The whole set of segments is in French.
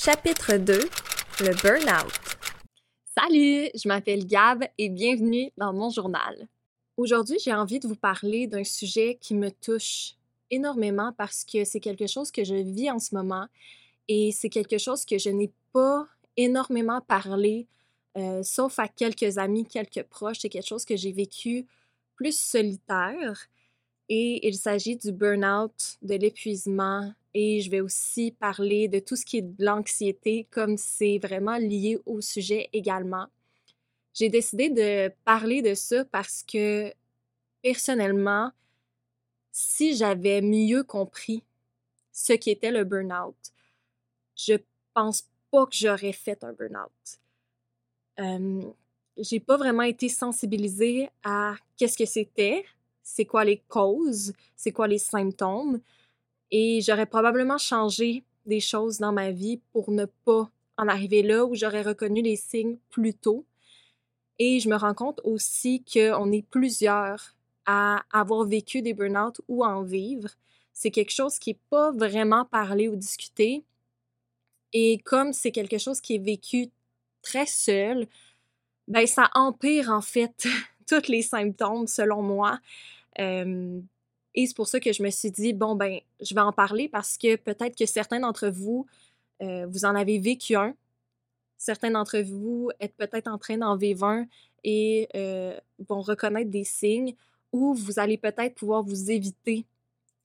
Chapitre 2 Le burn-out. Salut, je m'appelle Gab et bienvenue dans mon journal. Aujourd'hui, j'ai envie de vous parler d'un sujet qui me touche énormément parce que c'est quelque chose que je vis en ce moment et c'est quelque chose que je n'ai pas énormément parlé, euh, sauf à quelques amis, quelques proches. C'est quelque chose que j'ai vécu plus solitaire et il s'agit du burn-out, de l'épuisement, je vais aussi parler de tout ce qui est de l'anxiété, comme c'est vraiment lié au sujet également. J'ai décidé de parler de ça parce que, personnellement, si j'avais mieux compris ce qu'était le burn-out, je pense pas que j'aurais fait un burn-out. Euh, j'ai pas vraiment été sensibilisée à qu'est-ce que c'était, c'est quoi les causes, c'est quoi les symptômes. Et j'aurais probablement changé des choses dans ma vie pour ne pas en arriver là où j'aurais reconnu les signes plus tôt. Et je me rends compte aussi qu'on est plusieurs à avoir vécu des burn-out ou à en vivre. C'est quelque chose qui n'est pas vraiment parlé ou discuté. Et comme c'est quelque chose qui est vécu très seul, ben ça empire en fait tous les symptômes selon moi. Et c'est pour ça que je me suis dit, bon, ben, je vais en parler parce que peut-être que certains d'entre vous, euh, vous en avez vécu un. Certains d'entre vous êtes peut-être en train d'en vivre un et euh, vont reconnaître des signes ou vous allez peut-être pouvoir vous éviter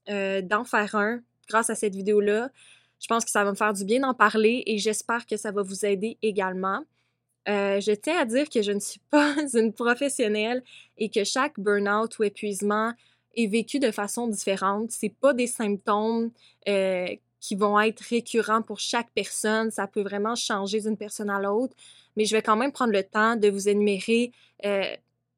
euh, d'en faire un grâce à cette vidéo-là. Je pense que ça va me faire du bien d'en parler et j'espère que ça va vous aider également. je tiens à dire que je ne suis pas une professionnelle et que chaque burn-out ou épuisement est vécu de façon différente. C'est pas des symptômes euh, qui vont être récurrents pour chaque personne. Ça peut vraiment changer d'une personne à l'autre. Mais je vais quand même prendre le temps de vous énumérer euh,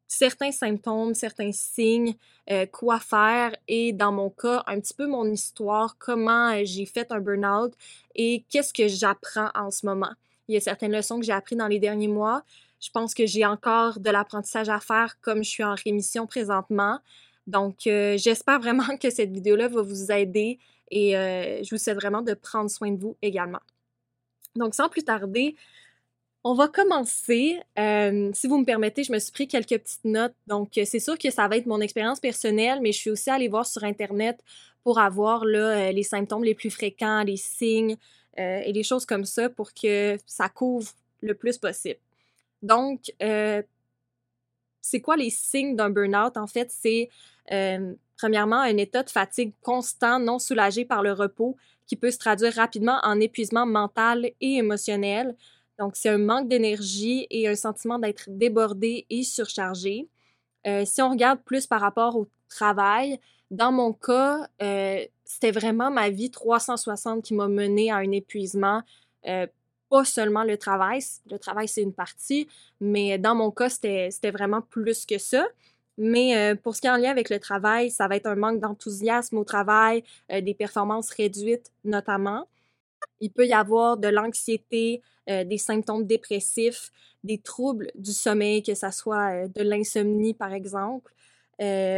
certains symptômes, certains signes, euh, quoi faire et dans mon cas, un petit peu mon histoire, comment j'ai fait un burn-out et qu'est-ce que j'apprends en ce moment. Il y a certaines leçons que j'ai apprises dans les derniers mois. Je pense que j'ai encore de l'apprentissage à faire comme je suis en rémission présentement. Donc, euh, j'espère vraiment que cette vidéo-là va vous aider et euh, je vous souhaite vraiment de prendre soin de vous également. Donc, sans plus tarder, on va commencer. Euh, si vous me permettez, je me suis pris quelques petites notes. Donc, c'est sûr que ça va être mon expérience personnelle, mais je suis aussi allée voir sur Internet pour avoir les symptômes les plus fréquents, les signes et les choses comme ça pour que ça couvre le plus possible. Donc, c'est quoi les signes d'un burn-out? En fait, c'est euh, premièrement un état de fatigue constant, non soulagé par le repos, qui peut se traduire rapidement en épuisement mental et émotionnel. Donc, c'est un manque d'énergie et un sentiment d'être débordé et surchargé. Euh, si on regarde plus par rapport au travail, dans mon cas, euh, c'était vraiment ma vie 360 qui m'a mené à un épuisement pas seulement le travail. Le travail, c'est une partie, mais dans mon cas, c'était vraiment plus que ça. Mais euh, pour ce qui est en lien avec le travail, ça va être un manque d'enthousiasme au travail, euh, des performances réduites notamment. Il peut y avoir de l'anxiété, euh, des symptômes dépressifs, des troubles du sommeil, que ce soit de l'insomnie par exemple.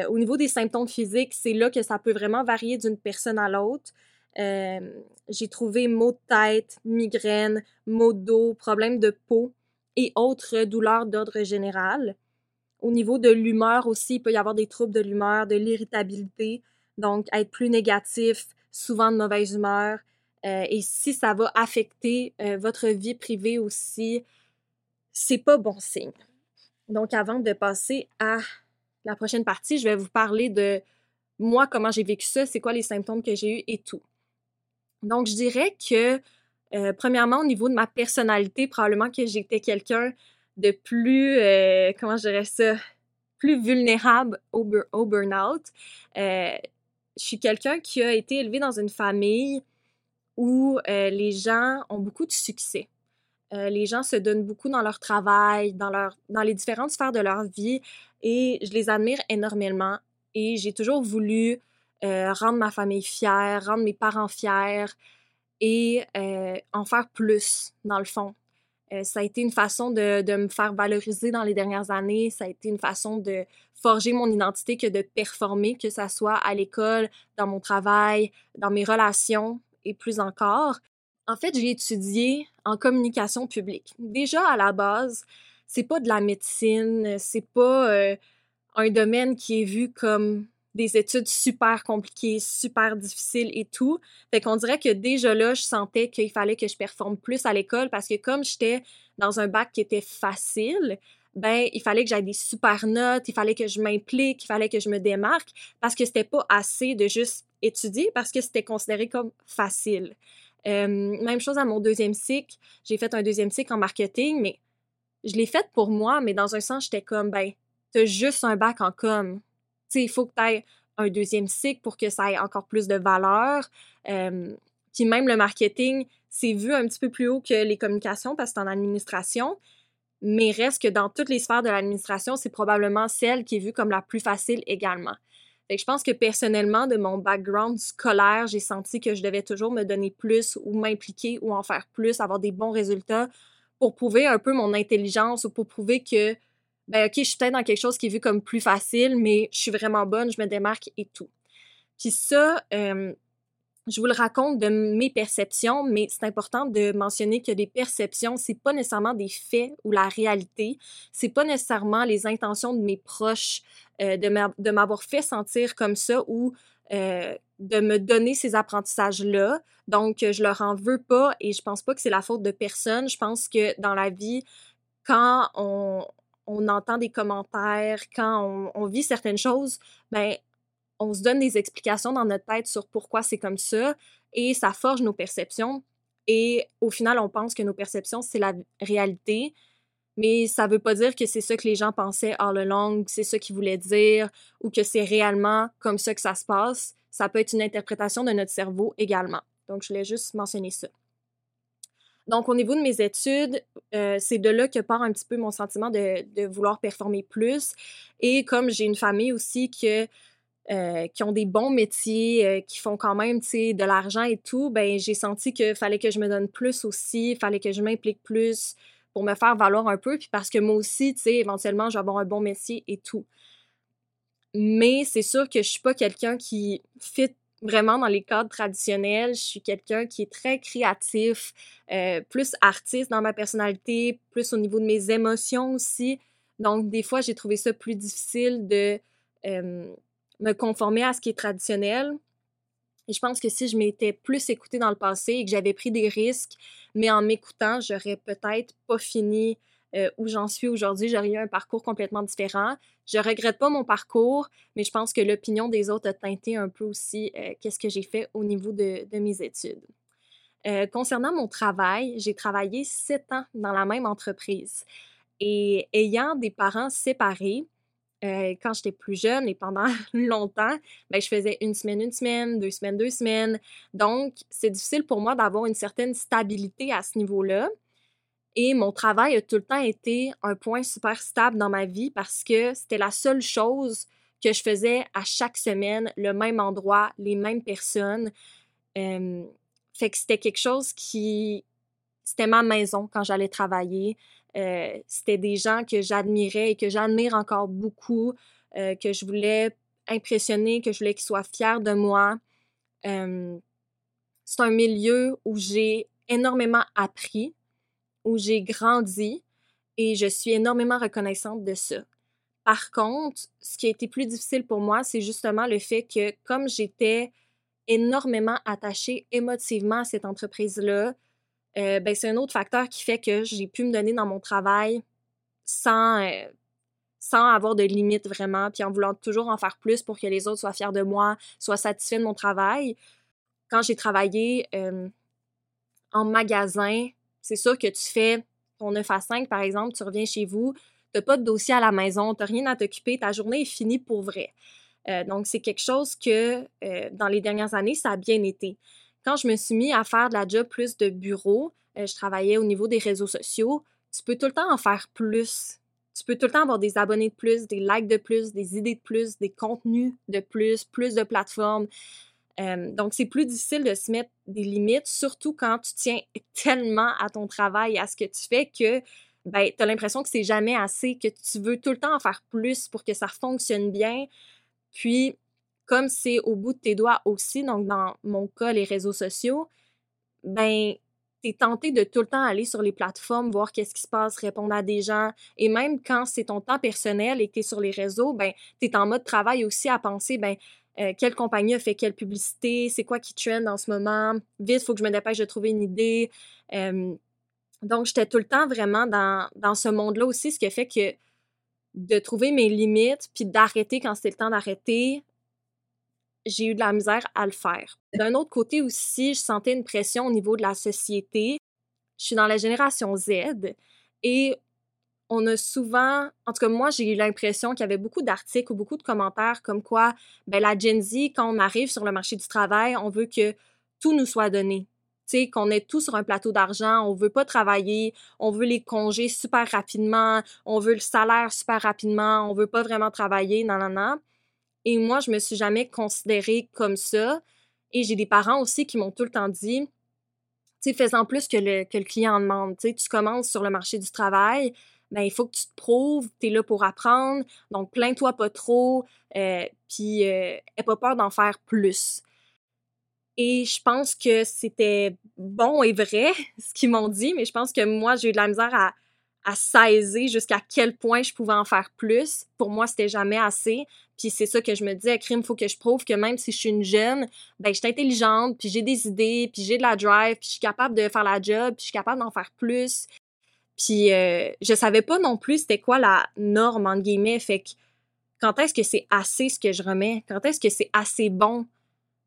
au niveau des symptômes physiques, c'est là que ça peut vraiment varier d'une personne à l'autre. J'ai trouvé maux de tête, migraines, maux d'eau, problèmes de peau et autres douleurs d'ordre général. Au niveau de l'humeur aussi, il peut y avoir des troubles de l'humeur, de l'irritabilité, donc être plus négatif, souvent de mauvaise humeur. Euh, et si ça va affecter euh, votre vie privée aussi, c'est pas bon signe. Donc, avant de passer à la prochaine partie, je vais vous parler de moi, comment j'ai vécu ça, c'est quoi les symptômes que j'ai eus et tout. Donc, je dirais que, euh, premièrement, au niveau de ma personnalité, probablement que j'étais quelqu'un de plus, euh, comment je dirais ça, plus vulnérable au, burn-out. Euh, je suis quelqu'un qui a été élevé dans une famille où les gens ont beaucoup de succès. les gens se donnent beaucoup dans leur travail, dans, leur, dans les différentes sphères de leur vie et je les admire énormément. Et j'ai toujours voulu euh, rendre ma famille fière, rendre mes parents fiers et euh, en faire plus, dans le fond. Euh, ça a été une façon de, me faire valoriser dans les dernières années. Ça a été une façon de forger mon identité que de performer, que ce soit à l'école, dans mon travail, dans mes relations et plus encore. En fait, j'ai étudié en communication publique. Déjà, à la base, c'est pas de la médecine, c'est pas un domaine qui est vu comme des études super compliquées, super difficiles et tout. Fait qu'on dirait que déjà là, je sentais qu'il fallait que je performe plus à l'école parce que comme j'étais dans un bac qui était facile, ben il fallait que j'aille des super notes, il fallait que je m'implique, il fallait que je me démarque parce que c'était pas assez de juste étudier parce que c'était considéré comme facile. Euh, même chose à mon deuxième cycle, j'ai fait un deuxième cycle en marketing, mais je l'ai fait pour moi, mais dans un sens, j'étais comme, ben, t'as juste un bac en com. Il faut que tu un deuxième cycle pour que ça ait encore plus de valeur. Puis même le marketing, c'est vu un petit peu plus haut que les communications parce que c'est en administration, mais reste que dans toutes les sphères de l'administration, c'est probablement celle qui est vue comme la plus facile également. Je pense que personnellement, de mon background scolaire, j'ai senti que je devais toujours me donner plus ou m'impliquer ou en faire plus, avoir des bons résultats pour prouver un peu mon intelligence ou pour prouver que, ben ok, je suis peut-être dans quelque chose qui est vu comme plus facile, mais je suis vraiment bonne, je me démarque et tout. Puis ça, euh, je vous le raconte de mes perceptions, mais c'est important de mentionner que les perceptions, c'est pas nécessairement des faits ou la réalité. C'est pas nécessairement les intentions de mes proches euh, de m'avoir fait sentir comme ça ou euh, de me donner ces apprentissages-là. Donc, je leur en veux pas et je pense pas que c'est la faute de personne. Je pense que dans la vie, quand on, on entend des commentaires, quand on, vit certaines choses, ben on se donne des explications dans notre tête sur pourquoi c'est comme ça et ça forge nos perceptions. Et au final, on pense que nos perceptions, c'est la réalité, mais ça veut pas dire que c'est ça que les gens pensaient all along, c'est ça qu'ils voulaient dire ou que c'est réellement comme ça que ça se passe. Ça peut être une interprétation de notre cerveau également. Donc, je voulais juste mentionner ça. Donc, au niveau de mes études, euh, c'est de là que part un petit peu mon sentiment de, vouloir performer plus. Et comme j'ai une famille aussi euh, qui ont des bons métiers, euh, qui font quand même, de l'argent et tout, ben j'ai senti qu'il fallait que je me donne plus aussi, fallait que je m'implique plus pour me faire valoir un peu, puis parce que moi aussi, éventuellement, je vais avoir un bon métier et tout. Mais c'est sûr que je suis pas quelqu'un qui fit vraiment dans les cadres traditionnels. Je suis quelqu'un qui est très créatif, euh, plus artiste dans ma personnalité, plus au niveau de mes émotions aussi. Donc, des fois, j'ai trouvé ça plus difficile de me conformer à ce qui est traditionnel. Et je pense que si je m'étais plus écoutée dans le passé et que j'avais pris des risques, mais en m'écoutant, j'aurais peut-être pas fini euh, où j'en suis aujourd'hui. J'aurais eu un parcours complètement différent. Je regrette pas mon parcours, mais je pense que l'opinion des autres a teinté un peu aussi euh, qu'est-ce que j'ai fait au niveau de, mes études. Euh, concernant mon travail, j'ai travaillé sept ans dans la même entreprise. Et ayant des parents séparés, quand j'étais plus jeune et pendant longtemps, ben, je faisais une semaine, une semaine, deux semaines, deux semaines. Donc, c'est difficile pour moi d'avoir une certaine stabilité à ce niveau-là. Et mon travail a tout le temps été un point super stable dans ma vie parce que c'était la seule chose que je faisais à chaque semaine, le même endroit, les mêmes personnes. fait que c'était quelque chose qui... C'était ma maison quand j'allais travailler. Euh, c'était des gens que j'admirais et que j'admire encore beaucoup, euh, que je voulais impressionner, que je voulais qu'ils soient fiers de moi. c'est un milieu où j'ai énormément appris, où j'ai grandi et je suis énormément reconnaissante de ça. Par contre, ce qui a été plus difficile pour moi, c'est justement le fait que comme j'étais énormément attachée émotivement à cette entreprise-là, euh, ben, c'est un autre facteur qui fait que j'ai pu me donner dans mon travail sans, euh, sans avoir de limites vraiment, puis en voulant toujours en faire plus pour que les autres soient fiers de moi, soient satisfaits de mon travail. Quand j'ai travaillé euh, en magasin, c'est sûr que tu fais ton 9 à 5, par exemple, tu reviens chez vous, tu n'as pas de dossier à la maison, tu n'as rien à t'occuper, ta journée est finie pour vrai. donc, c'est quelque chose que dans les dernières années, ça a bien été quand je me suis mis à faire de la job plus de bureau, euh, je travaillais au niveau des réseaux sociaux, tu peux tout le temps en faire plus. Tu peux tout le temps avoir des abonnés de plus, des likes de plus, des idées de plus, des contenus de plus, plus de plateformes. Euh, donc, c'est plus difficile de se mettre des limites, surtout quand tu tiens tellement à ton travail, à ce que tu fais, que ben, tu as l'impression que c'est jamais assez, que tu veux tout le temps en faire plus pour que ça fonctionne bien. Puis, comme c'est au bout de tes doigts aussi, donc dans mon cas, les réseaux sociaux, ben t'es tenté de tout le temps aller sur les plateformes, voir qu'est-ce qui se passe, répondre à des gens. Et même quand c'est ton temps personnel et que t'es sur les réseaux, ben, t'es en mode travail aussi à penser, ben, euh, quelle compagnie a fait quelle publicité, c'est quoi qui trend en ce moment, vite, il faut que je me dépêche de trouver une idée. donc, j'étais tout le temps vraiment dans, dans ce monde-là aussi, ce qui a fait que de trouver mes limites, puis d'arrêter quand c'était le temps d'arrêter, j'ai eu de la misère à le faire. D'un autre côté aussi, je sentais une pression au niveau de la société. Je suis dans la génération Z et on a souvent, en tout cas moi, j'ai eu l'impression qu'il y avait beaucoup d'articles ou beaucoup de commentaires comme quoi, ben la Gen Z, quand on arrive sur le marché du travail, on veut que tout nous soit donné. Sais, qu'on est tout sur un plateau d'argent, on veut pas travailler, on veut les congés super rapidement, on veut le salaire super rapidement, on veut pas vraiment travailler, non, non. Et moi, je me suis jamais considérée comme ça. Et j'ai des parents aussi qui m'ont tout le temps dit, tu sais, fais-en plus que le, que le client demande. Tu sais, tu commences sur le marché du travail, ben il faut que tu te prouves, tu es là pour apprendre, donc plains-toi pas trop, euh, puis euh, aie pas peur d'en faire plus. Et je pense que c'était bon et vrai ce qu'ils m'ont dit, mais je pense que moi, j'ai eu de la misère à, à saisir jusqu'à quel point je pouvais en faire plus. Pour moi, c'était jamais assez. Puis c'est ça que je me dis, à crime, faut que je prouve que même si je suis une jeune, ben je suis intelligente, puis j'ai des idées, puis j'ai de la drive, puis je suis capable de faire la job, puis je suis capable d'en faire plus. Puis euh, je savais pas non plus c'était quoi la norme entre guillemets, fait que quand est-ce que c'est assez ce que je remets, quand est-ce que c'est assez bon?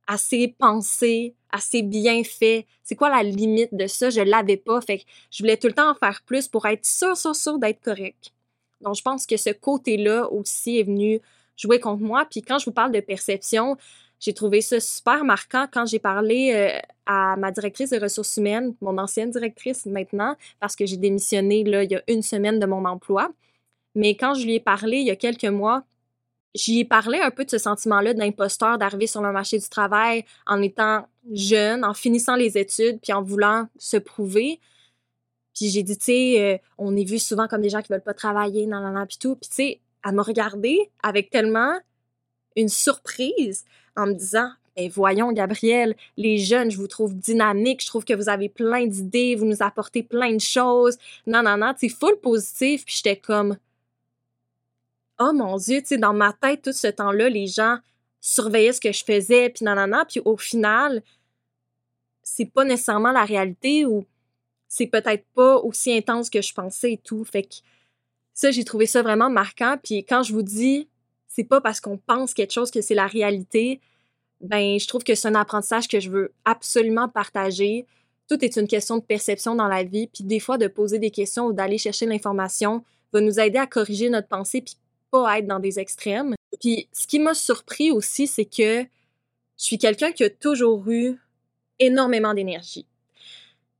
Assez pensé, assez bien fait? C'est quoi la limite de ça? Je l'avais pas. Fait que je voulais tout le temps en faire plus pour être sûr, sûr, sûr d'être correct. Donc, je pense que ce côté-là aussi est venu jouer contre moi. Puis quand je vous parle de perception, j'ai trouvé ça super marquant quand j'ai parlé euh, à ma directrice de ressources humaines, mon ancienne directrice maintenant, parce que j'ai démissionné là, il y a une semaine de mon emploi. Mais quand je lui ai parlé il y a quelques mois, J'y ai parlé un peu de ce sentiment-là d'imposteur, d'arriver sur le marché du travail en étant jeune, en finissant les études, puis en voulant se prouver. Puis j'ai dit, tu sais, euh, on est vu souvent comme des gens qui veulent pas travailler, nan, nan, nan, puis tout. Puis tu sais, elle m'a regardé avec tellement une surprise en me disant, ben voyons, Gabrielle, les jeunes, je vous trouve dynamique, je trouve que vous avez plein d'idées, vous nous apportez plein de choses, non, non, non, sais, full positif. Puis j'étais comme, oh mon Dieu, tu sais, dans ma tête, tout ce temps-là, les gens surveillaient ce que je faisais, puis nanana, puis au final, c'est pas nécessairement la réalité ou c'est peut-être pas aussi intense que je pensais et tout. Fait que ça, j'ai trouvé ça vraiment marquant. Puis quand je vous dis, c'est pas parce qu'on pense quelque chose que c'est la réalité, ben, je trouve que c'est un apprentissage que je veux absolument partager. Tout est une question de perception dans la vie, puis des fois, de poser des questions ou d'aller chercher l'information va nous aider à corriger notre pensée puis pas être dans des extrêmes. Puis ce qui m'a surpris aussi, c'est que je suis quelqu'un qui a toujours eu énormément d'énergie.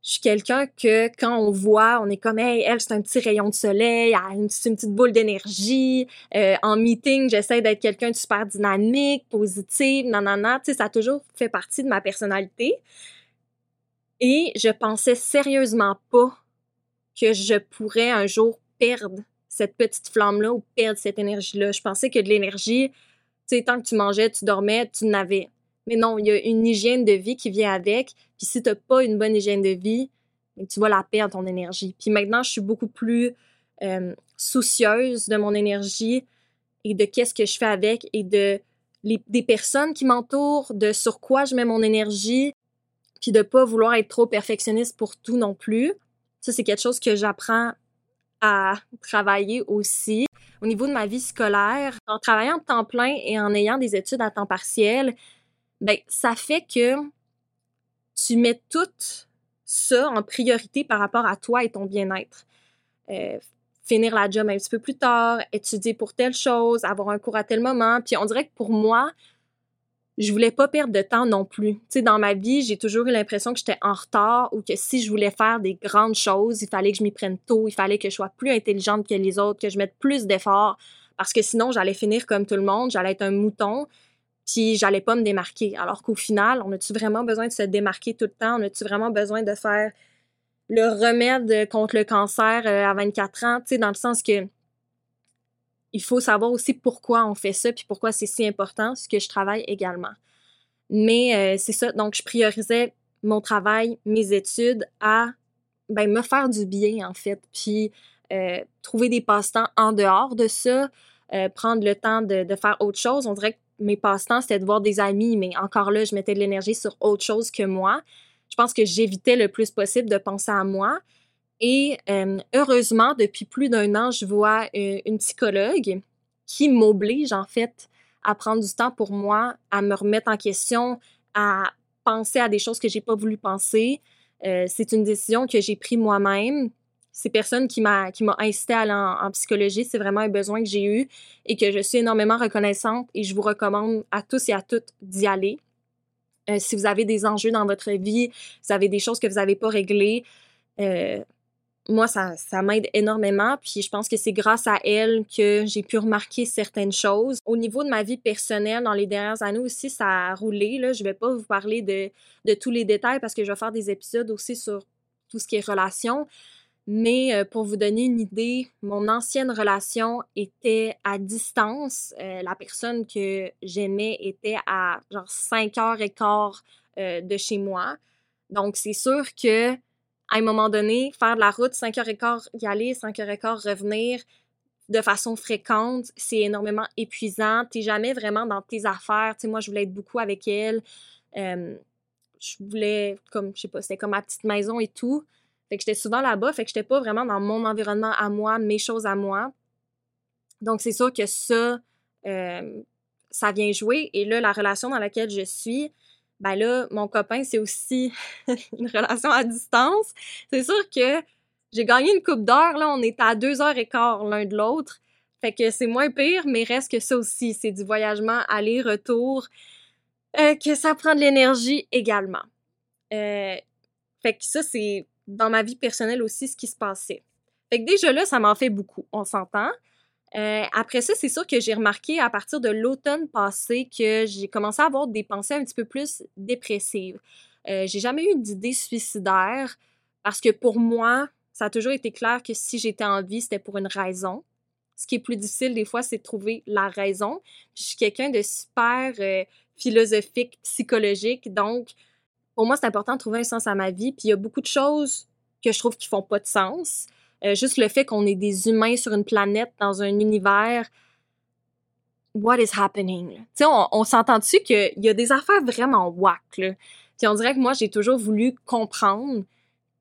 Je suis quelqu'un que quand on voit, on est comme hey, elle c'est un petit rayon de soleil, c'est une, petite boule d'énergie. Euh, en meeting, j'essaie d'être quelqu'un de super dynamique, positif, nanana. Tu sais, ça a toujours fait partie de ma personnalité. Et je pensais sérieusement pas que je pourrais un jour perdre cette petite flamme-là ou perdre cette énergie-là. Je pensais que de l'énergie, tu sais, tant que tu mangeais, tu dormais, tu n'avais. Mais non, il y a une hygiène de vie qui vient avec. Puis si tu n'as pas une bonne hygiène de vie, tu vas la perdre, ton énergie. Puis maintenant, je suis beaucoup plus euh, soucieuse de mon énergie et de qu'est-ce que je fais avec et de des personnes qui m'entourent, de sur quoi je mets mon énergie, puis de pas vouloir être trop perfectionniste pour tout non plus. Ça, c'est quelque chose que j'apprends à travailler aussi. Au niveau de ma vie scolaire, en travaillant de temps plein et en ayant des études à temps partiel, ben ça fait que tu mets tout ça en priorité par rapport à toi et ton bien-être. Euh, finir la job un petit peu plus tard, étudier pour telle chose, avoir un cours à tel moment. Puis on dirait que pour moi, je voulais pas perdre de temps non plus. Tu sais, dans ma vie, j'ai toujours eu l'impression que j'étais en retard ou que si je voulais faire des grandes choses, il fallait que je m'y prenne tôt, il fallait que je sois plus intelligente que les autres, que je mette plus d'efforts parce que sinon j'allais finir comme tout le monde, j'allais être un mouton, puis j'allais pas me démarquer. Alors qu'au final, on a-tu vraiment besoin de se démarquer tout le temps? On a-tu vraiment besoin de faire le remède contre le cancer euh, à 24 ans? Tu sais, dans le sens que il faut savoir aussi pourquoi on fait ça, puis pourquoi c'est si important, ce que je travaille également. Mais euh, c'est ça, donc je priorisais mon travail, mes études à ben, me faire du bien, en fait. Puis euh, trouver des passe-temps en dehors de ça, prendre le temps de, de, faire autre chose. On dirait que mes passe-temps, c'était de voir des amis, mais encore là, je mettais de l'énergie sur autre chose que moi. Je pense que j'évitais le plus possible de penser à moi. Et euh, heureusement, depuis plus d'un an, je vois une psychologue qui m'oblige, en fait, à prendre du temps pour moi, à me remettre en question, à penser à des choses que j'ai pas voulu penser. c'est une décision que j'ai prise moi-même c'est personne qui m'a qui m'a incité à aller en, psychologie. C'est vraiment un besoin que j'ai eu et que je suis énormément reconnaissante et je vous recommande à tous et à toutes d'y aller. Euh, si vous avez des enjeux dans votre vie, vous avez des choses que vous n'avez pas réglées, euh, moi, ça, ça m'aide énormément. Puis je pense que c'est grâce à elle que j'ai pu remarquer certaines choses. Au niveau de ma vie personnelle, dans les dernières années aussi, ça a roulé. Là. Je ne vais pas vous parler de, de tous les détails parce que je vais faire des épisodes aussi sur tout ce qui est relations. Mais euh, pour vous donner une idée, mon ancienne relation était à distance. Euh, la personne que j'aimais était à genre 5 heures et quart euh, de chez moi. Donc, c'est sûr que à un moment donné, faire de la route, 5 heures et quart y aller, 5 heures et quart revenir de façon fréquente, c'est énormément épuisant. T'es jamais vraiment dans tes affaires. Moi, je voulais être beaucoup avec elle. je voulais, comme, je sais pas, c'était comme ma petite maison et tout. Fait que j'étais souvent là-bas, fait que j'étais pas vraiment dans mon environnement à moi, mes choses à moi. Donc, c'est sûr que ça, euh, ça vient jouer. Et là, la relation dans laquelle je suis, ben là, mon copain, c'est aussi une relation à distance. C'est sûr que j'ai gagné une coupe d'heure, là, on est à deux heures et quart l'un de l'autre. Fait que c'est moins pire, mais reste que ça aussi, c'est du voyagement aller-retour, euh, que ça prend de l'énergie également. Euh, fait que ça, c'est dans ma vie personnelle aussi ce qui se passait. Fait que déjà là, ça m'en fait beaucoup, on s'entend. Euh, après ça, c'est sûr que j'ai remarqué à partir de l'automne passé que j'ai commencé à avoir des pensées un petit peu plus dépressives. Euh, j'ai jamais eu d'idée suicidaire parce que pour moi, ça a toujours été clair que si j'étais en vie, c'était pour une raison. Ce qui est plus difficile des fois, c'est de trouver la raison. je suis quelqu'un de super euh, philosophique, psychologique, donc pour moi, c'est important de trouver un sens à ma vie. Puis il y a beaucoup de choses que je trouve qui font pas de sens. Euh, juste le fait qu'on est des humains sur une planète, dans un univers. What is happening? Tu sais, on, on s'entend-tu qu'il y a des affaires vraiment whack? Puis on dirait que moi, j'ai toujours voulu comprendre.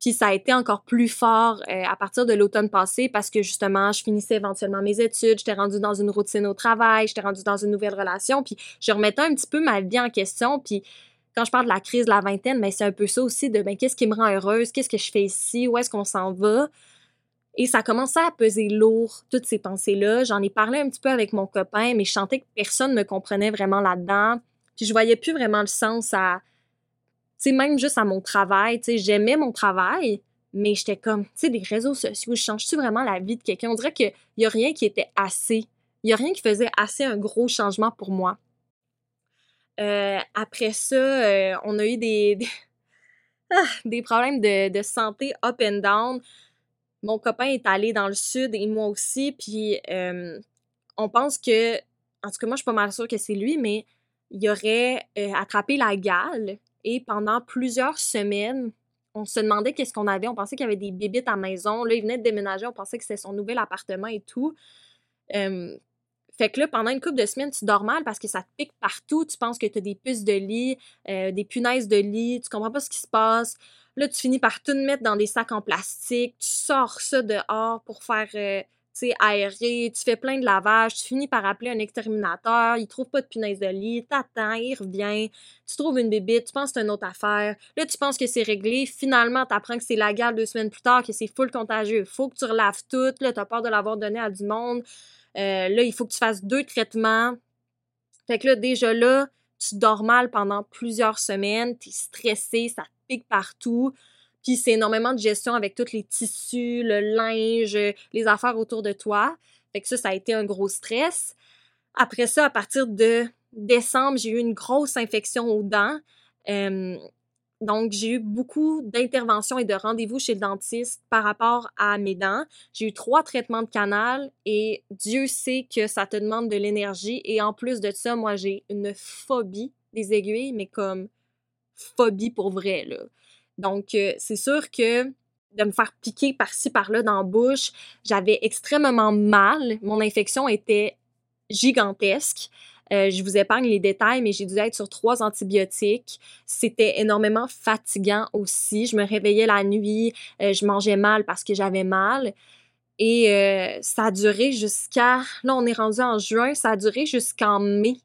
Puis ça a été encore plus fort euh, à partir de l'automne passé parce que justement, je finissais éventuellement mes études, j'étais rendue dans une routine au travail, j'étais rendue dans une nouvelle relation, puis je remettais un petit peu ma vie en question, puis quand je parle de la crise de la vingtaine, mais c'est un peu ça aussi de ben, qu'est-ce qui me rend heureuse, qu'est-ce que je fais ici, où est-ce qu'on s'en va? Et ça commençait à peser lourd, toutes ces pensées-là. J'en ai parlé un petit peu avec mon copain, mais je sentais que personne ne me comprenait vraiment là-dedans. Puis je voyais plus vraiment le sens à, tu même juste à mon travail. Tu j'aimais mon travail, mais j'étais comme, tu sais, des réseaux sociaux, je change-tu vraiment la vie de quelqu'un? On dirait qu'il n'y a rien qui était assez. Il n'y a rien qui faisait assez un gros changement pour moi. Euh, après ça, euh, on a eu des, ah, des, problèmes de, santé up and down. Mon copain est allé dans le sud et moi aussi, puis euh, on pense que, en tout cas moi je suis pas mal sûre que c'est lui, mais il aurait attrapé la gale et pendant plusieurs semaines, on se demandait qu'est-ce qu'on avait. On pensait qu'il y avait des bébites à la maison. Là, il venait de déménager, on pensait que c'était son nouvel appartement et tout. Fait que là, pendant une couple de semaines, tu dors mal parce que ça te pique partout. Tu penses que tu as des puces de lit, euh, des punaises de lit, tu comprends pas ce qui se passe. Là, tu finis par tout mettre dans des sacs en plastique. Tu sors ça dehors pour faire, euh, tu aérer. Tu fais plein de lavage. Tu finis par appeler un exterminateur. Il trouve pas de punaises de lit. T'attends, il revient. Tu trouves une bébite. Tu penses que c'est une autre affaire. Là, tu penses que c'est réglé. Finalement, tu apprends que c'est la gale deux semaines plus tard, que c'est full contagieux. Faut que tu relaves tout. Là, as peur de l'avoir donné à du monde. Euh, là, il faut que tu fasses deux traitements. Fait que là, déjà là, tu dors mal pendant plusieurs semaines, tu es stressé, ça pique partout. Puis c'est énormément de gestion avec tous les tissus, le linge, les affaires autour de toi. Fait que ça, ça a été un gros stress. Après ça, à partir de décembre, j'ai eu une grosse infection aux dents. Euh, donc, j'ai eu beaucoup d'interventions et de rendez-vous chez le dentiste par rapport à mes dents. J'ai eu trois traitements de canal et Dieu sait que ça te demande de l'énergie. Et en plus de ça, moi, j'ai une phobie des aiguilles, mais comme phobie pour vrai, là. Donc, euh, c'est sûr que de me faire piquer par-ci, par-là dans la bouche, j'avais extrêmement mal. Mon infection était gigantesque. Euh, je vous épargne les détails, mais j'ai dû être sur trois antibiotiques. C'était énormément fatigant aussi. Je me réveillais la nuit, euh, je mangeais mal parce que j'avais mal. Et euh, ça a duré jusqu'à... Là, on est rendu en juin, ça a duré jusqu'en mai.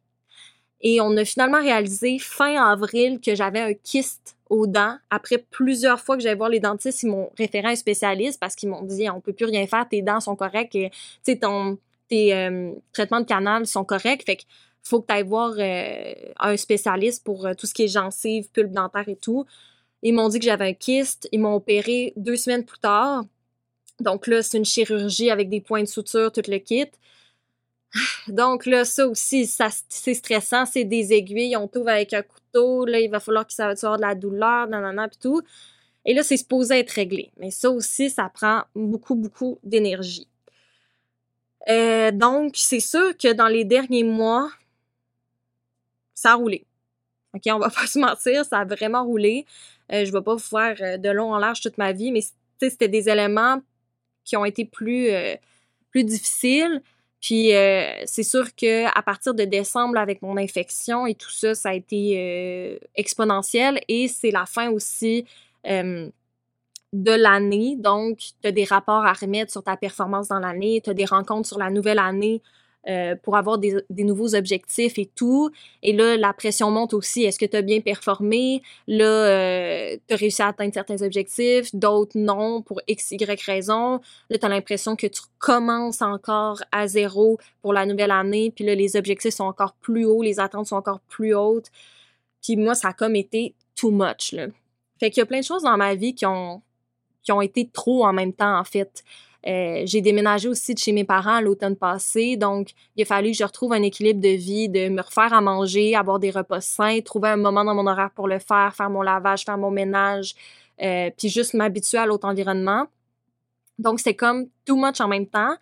Et on a finalement réalisé fin avril que j'avais un kyste aux dents. Après plusieurs fois que j'allais voir les dentistes, ils m'ont référé un spécialiste parce qu'ils m'ont dit on peut plus rien faire, tes dents sont correctes et ton tes traitements de canal sont corrects. Fait que faut que tu ailles voir euh, un spécialiste pour euh, tout ce qui est gencives, pulpe dentaire et tout. Ils m'ont dit que j'avais un kyste. Ils m'ont opéré deux semaines plus tard. Donc là, c'est une chirurgie avec des points de suture, tout le kit. Donc là, ça aussi, c'est stressant. C'est des aiguilles, on t'ouvre avec un couteau. Là, il va falloir que ça va de la douleur, nanana, puis tout. Et là, c'est supposé être réglé. Mais ça aussi, ça prend beaucoup, beaucoup d'énergie. Euh, donc, c'est sûr que dans les derniers mois, ça a roulé. OK, on va pas se mentir, ça a vraiment roulé. Euh, je vais pas vous faire euh, de long en large toute ma vie, mais c'était des éléments qui ont été plus, euh, plus difficiles. Puis c'est sûr que à partir de décembre, avec mon infection et tout ça, ça a été exponentiel. Et c'est la fin aussi de l'année. Donc, tu as des rapports à remettre sur ta performance dans l'année, tu as des rencontres sur la nouvelle année euh, pour avoir des, nouveaux objectifs et tout. Et là, la pression monte aussi. Est-ce que tu as bien performé? Là, euh, tu as réussi à atteindre certains objectifs, d'autres non, pour X, Y raison. Là, tu as l'impression que tu commences encore à zéro pour la nouvelle année. Puis là, les objectifs sont encore plus hauts, les attentes sont encore plus hautes. Puis moi, ça a comme été too much. Fait qu'il y a plein de choses dans ma vie qui ont, qui ont été trop en même temps, en fait. Euh, j'ai déménagé aussi de chez mes parents l'automne passé, donc il a fallu que je retrouve un équilibre de vie, de me refaire à manger, avoir des repas sains, trouver un moment dans mon horaire pour le faire, faire mon lavage, faire mon ménage, euh, puis juste m'habituer à l'autre environnement. Donc c'est comme too much en même temps.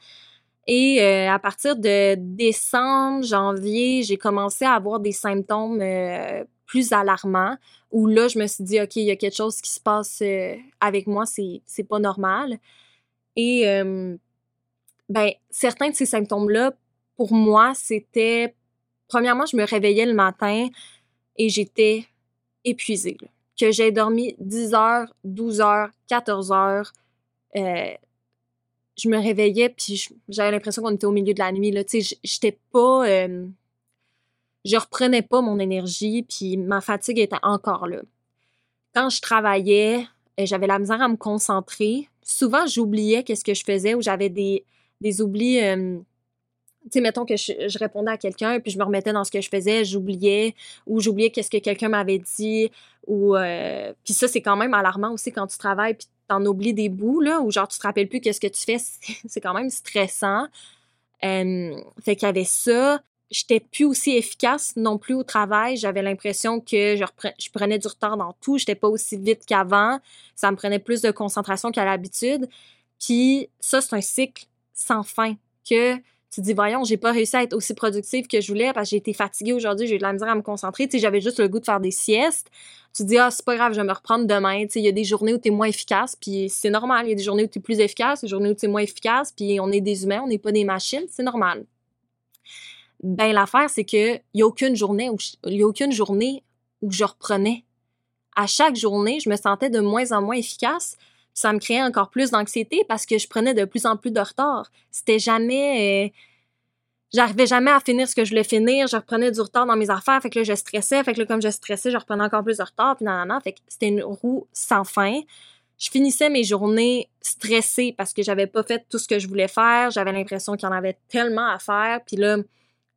Et euh, à partir de décembre, janvier, j'ai commencé à avoir des symptômes plus alarmants où là, je me suis dit, OK, il y a quelque chose qui se passe avec moi, c'est pas normal. Et ben, certains de ces symptômes-là, pour moi, c'était premièrement, je me réveillais le matin et j'étais épuisée. Que j'ai dormi 10 heures, 12 heures, 14 heures. Euh, je me réveillais puis j'avais l'impression qu'on était au milieu de la nuit. Là, j'étais pas. je reprenais pas mon énergie puis ma fatigue était encore là. Quand je travaillais, j'avais la misère à me concentrer souvent, j'oubliais qu'est-ce que je faisais ou j'avais des, des oublis. tu sais, mettons que je, répondais à quelqu'un, puis je me remettais dans ce que je faisais, j'oubliais, ou j'oubliais qu'est-ce que quelqu'un m'avait dit, ou... Euh, puis ça, c'est quand même alarmant aussi quand tu travailles, puis t'en oublies des bouts, ou genre tu te rappelles plus qu'est-ce que tu fais, c'est quand même stressant. fait qu'il y avait ça j'étais plus aussi efficace non plus au travail. J'avais l'impression que je, prenais du retard dans tout. J'étais pas aussi vite qu'avant. Ça me prenait plus de concentration qu'à l'habitude. Puis ça, c'est un cycle sans fin que tu dis, voyons, j'ai pas réussi à être aussi productive que je voulais parce que j'ai été fatiguée aujourd'hui, j'ai eu de la misère à me concentrer. J'avais juste le goût de faire des siestes. Tu dis, ah, c'est pas grave, je vais me reprendre demain. Tu il y a des journées où tu es moins efficace, puis c'est normal. Il y a des journées où tu es plus efficace, des journées où tu es moins efficace, puis on est des humains, on n'est pas des machines, c'est normal. Ben, l'affaire, c'est que y a aucune journée où il y a aucune journée où je reprenais. À chaque journée, je me sentais de moins en moins efficace. Ça me créait encore plus d'anxiété parce que je prenais de plus en plus de retard. C'était jamais. Euh, j'arrivais jamais à finir ce que je voulais finir. Je reprenais du retard dans mes affaires. Fait que là, je stressais. Fait que là, comme je stressais, je reprenais encore plus de retard. Puis nan, nan, Fait c'était une roue sans fin. Je finissais mes journées stressées parce que j'avais pas fait tout ce que je voulais faire. J'avais l'impression qu'il y en avait tellement à faire. Puis là,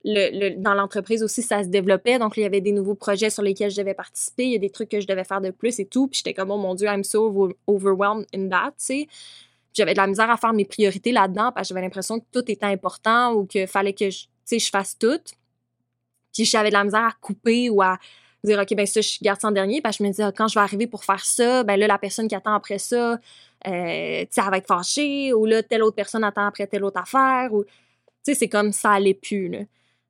dans l'entreprise aussi, ça se développait. Donc, il y avait des nouveaux projets sur lesquels je devais participer. Il y a des trucs que je devais faire de plus et tout. Puis j'étais comme, oh mon Dieu, I'm so overwhelmed in that, tu sais. J'avais de la misère à faire mes priorités là-dedans parce que j'avais l'impression que tout était important ou qu'il fallait que je, je fasse tout. Puis j'avais de la misère à couper ou à dire, OK, ben ça, je garde ça en dernier. Parce que je me disais, quand je vais arriver pour faire ça, ben là, la personne qui attend après ça, euh, elle va être fâchée. Ou là, telle autre personne attend après telle autre affaire. Ou, tu sais, c'est comme ça allait plus, là.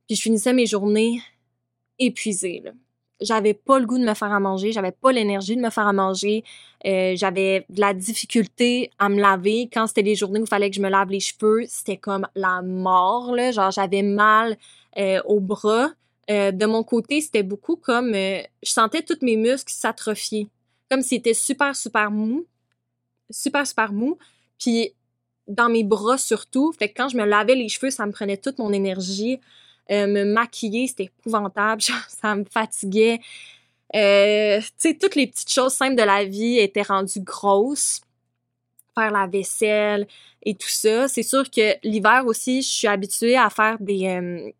Puis je finissais mes journées épuisée. j'avais pas le goût de me faire à manger, j'avais pas l'énergie de me faire à manger, euh, j'avais de la difficulté à me laver. Quand c'était les journées où il fallait que je me lave les cheveux, c'était comme la mort, là. Genre, j'avais mal euh, au bras. Euh, de mon côté, c'était beaucoup comme... je sentais tous mes muscles s'atrophier. Comme s'ils étaient super, super mou. Super, super mou. Puis dans mes bras surtout. Fait que quand je me lavais les cheveux, ça me prenait toute mon énergie. Euh, me maquiller, c'était épouvantable. ça me fatiguait. Euh, toutes les petites choses simples de la vie étaient rendues grosses. Faire la vaisselle et tout ça. C'est sûr que l'hiver aussi, je suis habituée à faire des, euh,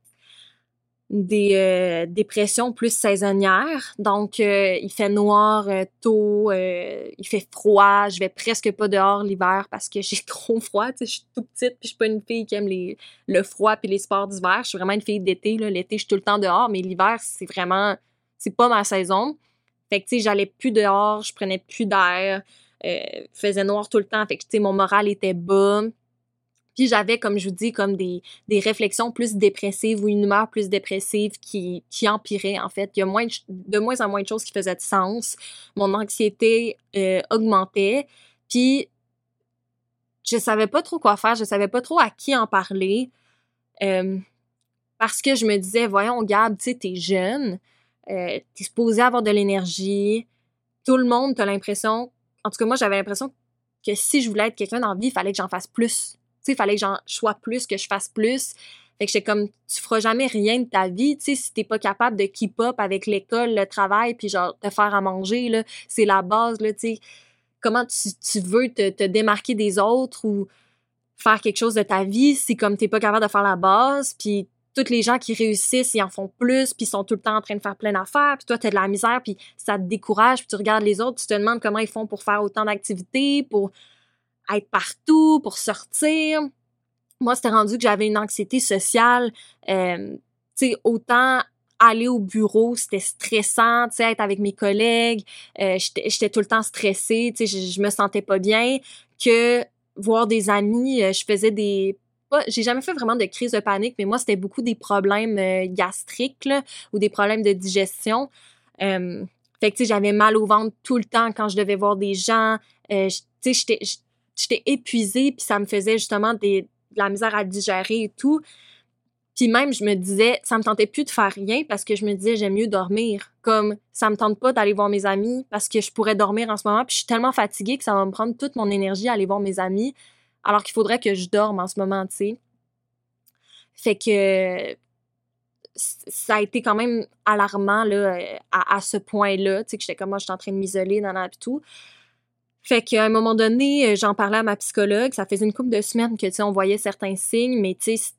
des euh, dépressions plus saisonnières. Donc, euh, il fait noir euh, tôt, il fait froid. Je vais presque pas dehors l'hiver parce que j'ai trop froid. je suis toute petite puis je suis pas une fille qui aime les, le froid puis les sports d'hiver. Je suis vraiment une fille d'été. L'été, je suis tout le temps dehors, mais l'hiver, c'est vraiment... C'est pas ma saison. Fait que, tu sais, j'allais plus dehors, je prenais plus d'air. faisait noir tout le temps. Fait que, tu sais, mon moral était bas. Puis j'avais, comme je vous dis, comme des, des réflexions plus dépressives ou une humeur plus dépressive qui, qui empirait, en fait. Il y a moins de, moins en moins de choses qui faisaient de sens. Mon anxiété euh, augmentait. Puis je savais pas trop quoi faire, je savais pas trop à qui en parler. Euh, parce que je me disais, voyons, Gab, tu sais, t'es jeune, euh, t'es supposé avoir de l'énergie. Tout le monde, t'as l'impression, en tout cas, moi, j'avais l'impression que si je voulais être quelqu'un dans la vie, il fallait que j'en fasse plus il fallait que j'en sois plus, que je fasse plus. Fait que j'étais comme, tu feras jamais rien de ta vie, tu sais, si t'es pas capable de keep up avec l'école, le travail, puis genre, te faire à manger, là, c'est la base, là, tu sais. Comment tu, veux te, te, démarquer des autres ou faire quelque chose de ta vie si comme t'es pas capable de faire la base, puis toutes les gens qui réussissent, ils en font plus, puis ils sont tout le temps en train de faire plein d'affaires, puis toi, t'as de la misère, puis ça te décourage, puis tu regardes les autres, tu te demandes comment ils font pour faire autant d'activités, pour être partout, pour sortir. Moi, c'était rendu que j'avais une anxiété sociale. Euh, tu sais, autant aller au bureau, c'était stressant, tu sais, être avec mes collègues, euh, j'étais tout le temps stressée, tu sais, je, me sentais pas bien, que voir des amis, euh, je faisais des... J'ai jamais fait vraiment de crise de panique, mais moi, c'était beaucoup des problèmes gastriques ou des problèmes de digestion. Fait que, j'avais mal au ventre tout le temps quand je devais voir des gens. tu sais, j'étais épuisée, puis ça me faisait justement des, de la misère à digérer et tout. Puis même, je me disais, ça me tentait plus de faire rien parce que je me disais, j'aime mieux dormir. Comme, ça me tente pas d'aller voir mes amis parce que je pourrais dormir en ce moment. Puis je suis tellement fatiguée que ça va me prendre toute mon énergie à aller voir mes amis alors qu'il faudrait que je dorme en ce moment, tu sais. Fait que ça a été quand même alarmant là, à, ce point-là, tu sais, que j'étais comme moi, j'étais en train de m'isoler dans la tout. Fait qu'à un moment donné, euh, j'en parlais à ma psychologue. Ça faisait une couple de semaines que, tu sais, on voyait certains signes, mais tu sais,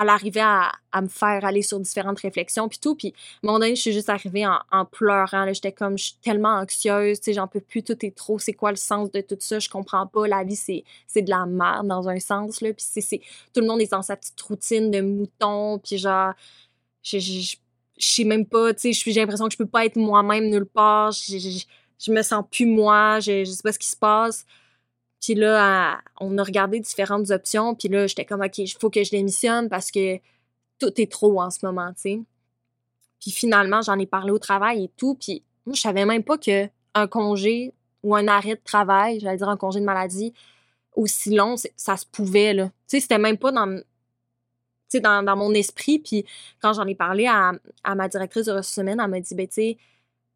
elle arrivait à, me faire aller sur différentes réflexions puis tout. Puis à un moment donné, je suis juste arrivée en, pleurant. J'étais comme, je suis tellement anxieuse, tu sais, j'en peux plus, tout est trop. C'est quoi le sens de tout ça? Je comprends pas. La vie, c'est, de la merde dans un sens, là. Puis c'est, tout le monde est dans sa petite routine de mouton. Puis genre, je, sais même pas, tu sais, j'ai l'impression que je peux pas être moi-même nulle part. Je me sens plus moi, je, je sais pas ce qui se passe. Puis là, on a regardé différentes options, puis là, j'étais comme, OK, il faut que je démissionne parce que tout est trop en ce moment, tu sais. Puis finalement, j'en ai parlé au travail et tout, puis moi, je savais même pas que un congé ou un arrêt de travail, j'allais dire un congé de maladie, aussi long, ça se pouvait, là. Tu sais, c'était même pas dans, dans, dans mon esprit, puis quand j'en ai parlé à, à ma directrice de ressources humaines, elle m'a dit, ben, tu sais,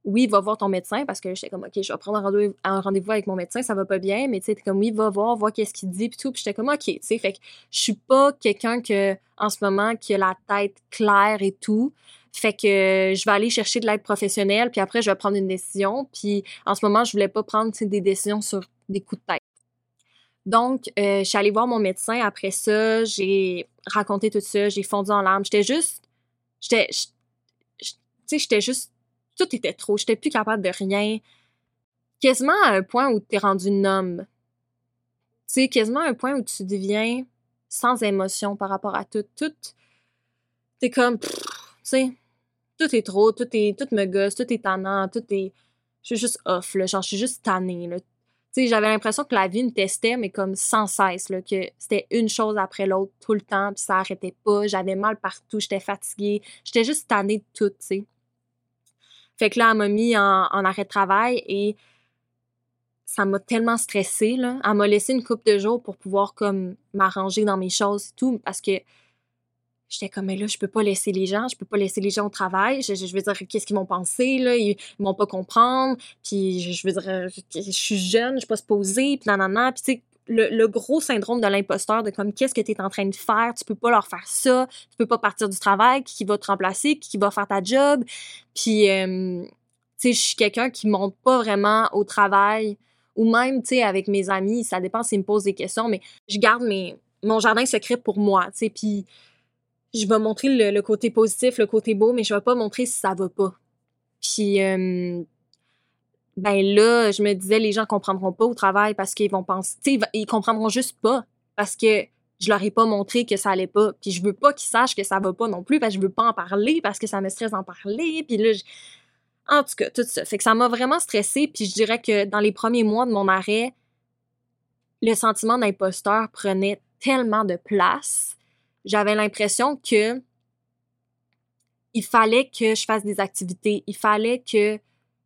oui, va voir ton médecin parce que j'étais comme, OK, je vais prendre un rendez-vous avec mon médecin, ça va pas bien, mais tu sais, comme, oui, va voir, voir qu'est-ce qu'il dit, puis tout. Puis j'étais comme, OK, tu sais, fait que je suis pas quelqu'un que, en ce moment, qui a la tête claire et tout. Fait que je vais aller chercher de l'aide professionnelle, puis après, je vais prendre une décision. Puis en ce moment, je voulais pas prendre des décisions sur des coups de tête. Donc, euh, je suis allée voir mon médecin. Après ça, j'ai raconté tout ça, j'ai fondu en larmes. J'étais juste, j'étais, tu sais, j'étais juste tout était trop. J'étais plus capable de rien. Quasiment à un point où t'es rendu une homme. Tu sais, quasiment à un point où tu deviens sans émotion par rapport à tout. Tout. T'es comme, tu sais, tout est trop, tout est, tout me gosse, tout est tannant, tout est. Je suis juste off, là. Genre, je suis juste tannée, là. Tu sais, j'avais l'impression que la vie me testait, mais comme sans cesse, là, que c'était une chose après l'autre tout le temps, puis ça arrêtait pas. J'avais mal partout, j'étais fatiguée. J'étais juste tannée de tout, tu sais. Fait que là, elle m'a mis en, arrêt de travail et ça m'a tellement stressée, là. Elle m'a laissé une couple de jours pour pouvoir, comme, m'arranger dans mes choses et tout, parce que j'étais comme, mais là, je peux pas laisser les gens, je peux pas laisser les gens au travail. Je, veux dire, qu'est-ce qu'ils vont penser, là? Ils, vont pas comprendre. Puis, je, veux dire, je, suis jeune, je suis pas supposée, puis nanana. Puis, le, gros syndrome de l'imposteur, de comme, qu'est-ce que tu es en train de faire? Tu peux pas leur faire ça. Tu peux pas partir du travail. Qui va te remplacer? Qui va faire ta job? Puis, euh, tu sais, je suis quelqu'un qui monte pas vraiment au travail ou même, tu sais, avec mes amis, ça dépend s'ils me posent des questions, mais je garde mes, mon jardin secret pour moi, tu sais, puis je vais montrer le, côté positif, le côté beau, mais je vais pas montrer si ça va pas. Puis, euh, ben là, je me disais, les gens comprendront pas au travail parce qu'ils vont penser, tu ils comprendront juste pas parce que je leur ai pas montré que ça allait pas. Puis je veux pas qu'ils sachent que ça va pas non plus parce que je veux pas en parler parce que ça me stresse d'en parler. Puis là, en tout cas, tout ça. Fait que ça m'a vraiment stressée. Puis je dirais que dans les premiers mois de mon arrêt, le sentiment d'imposteur prenait tellement de place. J'avais l'impression que il fallait que je fasse des activités. Il fallait que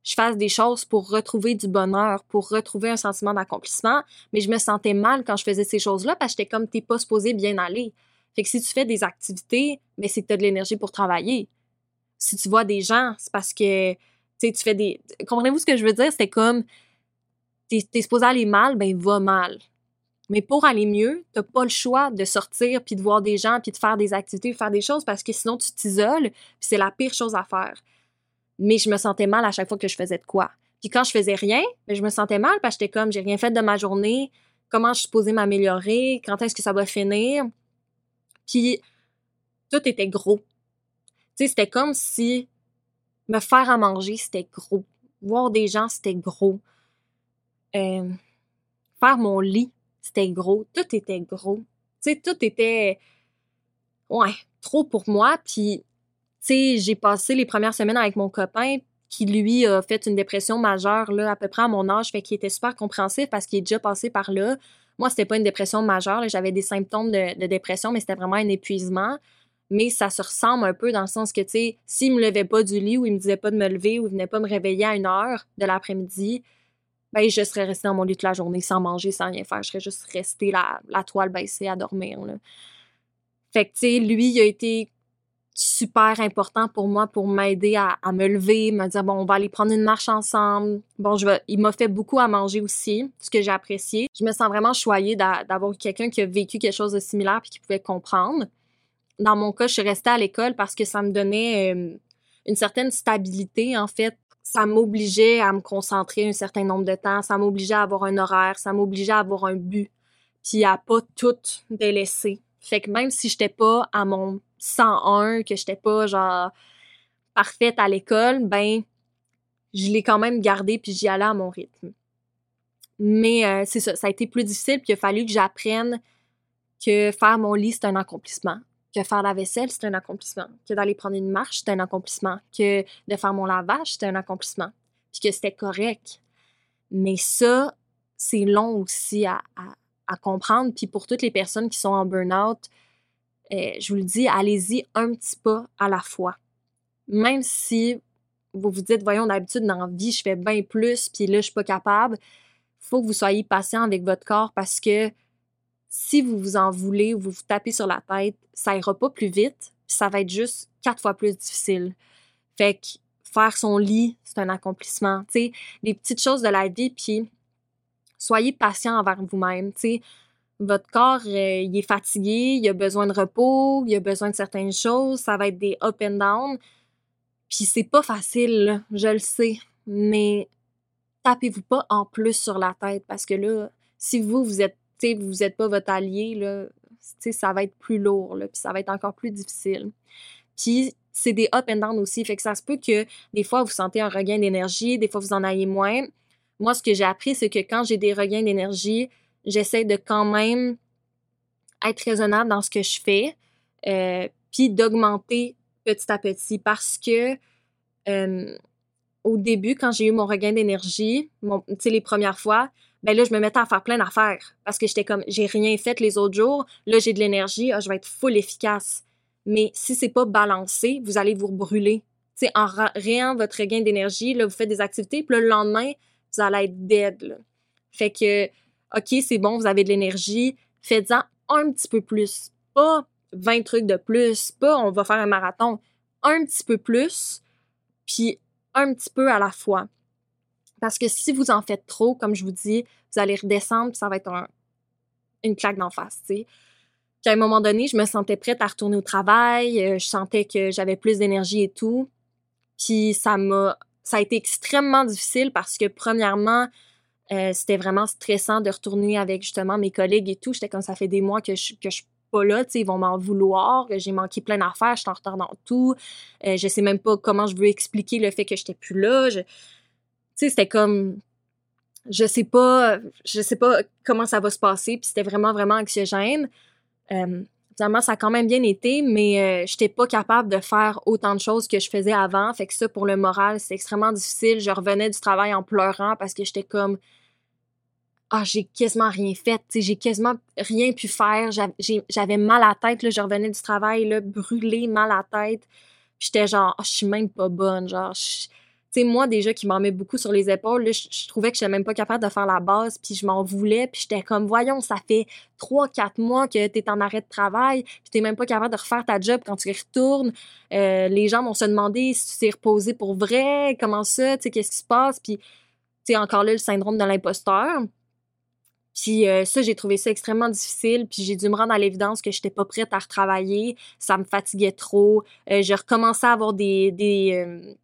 je fasse des choses pour retrouver du bonheur, pour retrouver un sentiment d'accomplissement. Mais je me sentais mal quand je faisais ces choses-là parce que j'étais comme, t'es pas supposé bien aller. Fait que si tu fais des activités, mais c'est que tu as de l'énergie pour travailler. Si tu vois des gens, c'est parce que tu fais des. Comprenez-vous ce que je veux dire? C'est comme. T'es es supposé aller mal, ben va mal. Mais pour aller mieux, t'as pas le choix de sortir puis de voir des gens puis de faire des activités, faire des choses parce que sinon tu t'isoles puis c'est la pire chose à faire. Mais je me sentais mal à chaque fois que je faisais de quoi. Puis quand je faisais rien, ben, je me sentais mal parce que j'étais comme j'ai rien fait de ma journée, comment je suis supposée m'améliorer, quand est-ce que ça va finir? Puis tout était gros. Tu sais, c'était comme si me faire à manger, c'était gros. Voir des gens, c'était gros. Euh, faire mon lit, c'était gros. Tout était gros. Tu sais, tout était, ouais, trop pour moi. Puis, sais, j'ai passé les premières semaines avec mon copain qui, lui, a fait une dépression majeure, là, à peu près à mon âge, fait qu'il était super compréhensif parce qu'il est déjà passé par là. Moi, c'était pas une dépression majeure, j'avais des symptômes de, de dépression, mais c'était vraiment un épuisement mais ça se ressemble un peu dans le sens que, tu sais, s'il me levait pas du lit ou il me disait pas de me lever ou il venait pas me réveiller à une heure de l'après-midi, ben, je serais restée dans mon lit toute la journée sans manger, sans rien faire. Je serais juste restée la, la toile baissée à dormir, là. Fait que, tu sais, lui, il a été super important pour moi pour m'aider à, me lever, me dire, bon, on va aller prendre une marche ensemble. Bon, je vais, il m'a fait beaucoup à manger aussi, ce que j'ai apprécié. Je me sens vraiment choyée d'avoir quelqu'un qui a vécu quelque chose de similaire puis qui pouvait comprendre dans mon cas, je suis restée à l'école parce que ça me donnait euh, une certaine stabilité, en fait. Ça m'obligeait à me concentrer un certain nombre de temps, ça m'obligeait à avoir un horaire, ça m'obligeait à avoir un but, puis à pas tout délaisser. Fait que même si j'étais pas à mon 101, que j'étais pas genre parfaite à l'école, ben je l'ai quand même gardé puis j'y allais à mon rythme. Mais euh, c'est ça, ça a été plus difficile puis il a fallu que j'apprenne que faire mon lit c'est un accomplissement que faire la vaisselle, c'est un accomplissement. Que d'aller prendre une marche, c'est un accomplissement. Que de faire mon lavage, c'est un accomplissement. Puis que c'était correct. Mais ça, c'est long aussi à, à, comprendre. Puis pour toutes les personnes qui sont en burn-out, euh, je vous le dis, allez-y un petit pas à la fois. Même si vous vous dites, voyons, d'habitude, dans la vie, je fais bien plus, puis là, je suis pas capable, faut que vous soyez patient avec votre corps parce que si vous vous en voulez ou vous vous tapez sur la tête, ça ira pas plus vite, ça va être juste quatre fois plus difficile. Fait que faire son lit, c'est un accomplissement. Tu des petites choses de la vie, puis soyez patient envers vous-même. Tu votre corps, euh, il est fatigué, il a besoin de repos, il a besoin de certaines choses, ça va être des up and down. Puis c'est pas facile, je le sais, mais tapez-vous pas en plus sur la tête parce que là, si vous, vous êtes vous n'êtes pas votre allié, là, ça va être plus lourd, puis ça va être encore plus difficile. Puis c'est des up and down aussi, fait que ça se peut que des fois vous sentez un regain d'énergie, des fois vous en ayez moins. Moi, ce que j'ai appris, c'est que quand j'ai des regains d'énergie, j'essaie de quand même être raisonnable dans ce que je fais, euh, puis d'augmenter petit à petit parce que au début, quand j'ai eu mon regain d'énergie, les premières fois, ben là, je me mettais à faire plein d'affaires parce que j'étais comme, j'ai rien fait les autres jours. Là, j'ai de l'énergie, ah, je vais être full efficace. Mais si c'est pas balancé, vous allez vous brûler. sais, en réant votre regain d'énergie, là, vous faites des activités, puis le lendemain, vous allez être dead. Fait que, OK, c'est bon, vous avez de l'énergie, faites-en un petit peu plus. Pas 20 trucs de plus, pas on va faire un marathon. Un petit peu plus, puis un petit peu à la fois. Parce que si vous en faites trop, comme je vous dis, vous allez redescendre, puis ça va être une claque d'en face, tu sais. Puis à un moment donné, je me sentais prête à retourner au travail, euh, je sentais que j'avais plus d'énergie et tout. Puis ça m'a ça a été extrêmement difficile parce que premièrement, euh, c'était vraiment stressant de retourner avec justement mes collègues et tout. J'étais comme ça fait des mois que je, que je suis pas là, ils vont m'en vouloir. J'ai manqué plein d'affaires, je suis en retard dans tout. Euh, je sais même pas comment je veux expliquer le fait que j'étais plus là. Tu sais, c'était comme je sais pas, je sais pas comment ça va se passer, puis c'était vraiment vraiment anxiogène. Euh, finalement, ça a quand même bien été, mais euh, j'étais pas capable de faire autant de choses que je faisais avant. Fait que ça, pour le moral, c'est extrêmement difficile. Je revenais du travail en pleurant parce que j'étais comme ah, j'ai quasiment rien fait, j'ai quasiment rien pu faire, j'avais mal à la tête, là, je revenais du travail, là, brûlé, mal à la tête. J'étais genre, oh, je suis même pas bonne, genre, tu sais, moi, déjà, qui m'en met beaucoup sur les épaules, là, je trouvais que j'étais même pas capable de faire la base, puis je m'en voulais, puis j'étais comme, voyons, ça fait trois, quatre mois que t'es en arrêt de travail, puis t'es même pas capable de refaire ta job quand tu y retournes. Euh, les gens vont se demander si tu t'es reposé pour vrai, comment ça, tu sais, qu'est-ce qui se passe, puis, tu sais, encore là, le syndrome de l'imposteur. Puis euh, ça, j'ai trouvé ça extrêmement difficile. Puis j'ai dû me rendre à l'évidence que je n'étais pas prête à retravailler. Ça me fatiguait trop. Euh, j'ai recommencé à avoir des, des, euh,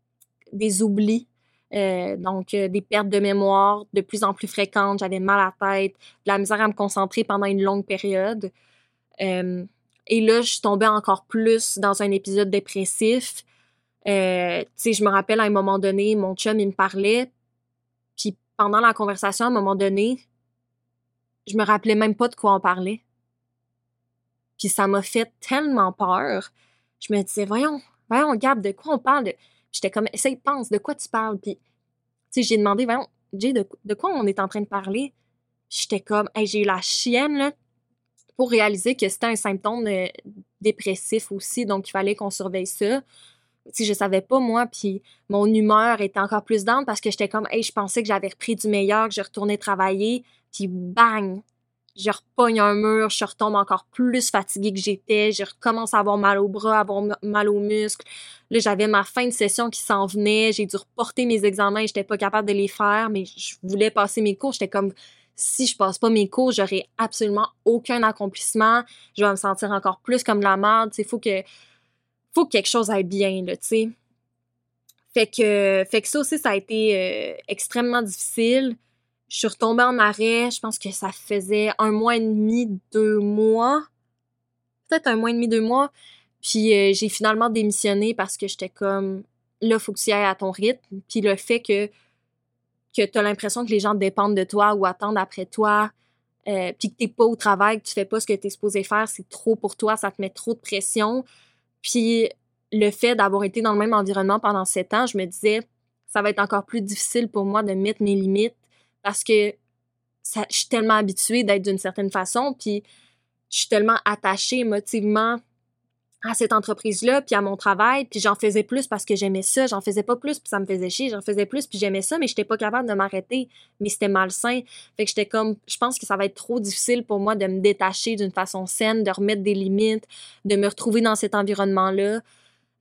des oublis. donc, des pertes de mémoire de plus en plus fréquentes. J'avais mal à la tête, de la misère à me concentrer pendant une longue période. et là, je tombée encore plus dans un épisode dépressif. tu je me rappelle à un moment donné, mon chum, il me parlait. Puis pendant la conversation, à un moment donné, je me rappelais même pas de quoi on parlait. Puis ça m'a fait tellement peur. Je me disais, voyons, voyons, Gab, de quoi on parle? J'étais comme, essaye, pense, de quoi tu parles? Puis, tu sais, j'ai demandé, voyons, Jay, de, de, quoi on est en train de parler? J'étais comme, j'ai eu la chienne, là, pour réaliser que c'était un symptôme euh, dépressif aussi, donc il fallait qu'on surveille ça. Si je savais pas, moi, puis mon humeur était encore plus down parce que j'étais comme, hey, je pensais que j'avais repris du meilleur, que je retournais travailler, puis bang, je repogne un mur, je retombe encore plus fatiguée que j'étais, je recommence à avoir mal au bras, à avoir mal aux muscles. Là, j'avais ma fin de session qui s'en venait, j'ai dû reporter mes examens, j'étais pas capable de les faire, mais je voulais passer mes cours, j'étais comme si je passe pas mes cours, j'aurai absolument aucun accomplissement, je vais me sentir encore plus comme la merde, il faut que faut que quelque chose aille bien là, tu sais. Fait que fait que ça aussi ça a été euh, extrêmement difficile. Je suis retombée en arrêt, je pense que ça faisait un mois et demi, deux mois. Peut-être un mois et demi, deux mois. Puis euh, j'ai finalement démissionné parce que j'étais comme là, faut que tu ailles à ton rythme. Puis le fait que, que tu as l'impression que les gens dépendent de toi ou attendent après toi, euh, puis que t'es pas au travail, que tu fais pas ce que tu es supposé faire, c'est trop pour toi, ça te met trop de pression. Puis le fait d'avoir été dans le même environnement pendant sept ans, je me disais, ça va être encore plus difficile pour moi de mettre mes limites parce que je suis tellement habituée d'être d'une certaine façon, puis je suis tellement attachée émotivement à cette entreprise-là, puis à mon travail, puis j'en faisais plus parce que j'aimais ça, j'en faisais pas plus, puis ça me faisait chier, j'en faisais plus, puis j'aimais ça, mais j'étais pas capable de m'arrêter, mais c'était malsain. Fait que j'étais comme, je pense que ça va être trop difficile pour moi de me détacher d'une façon saine, de remettre des limites, de me retrouver dans cet environnement-là.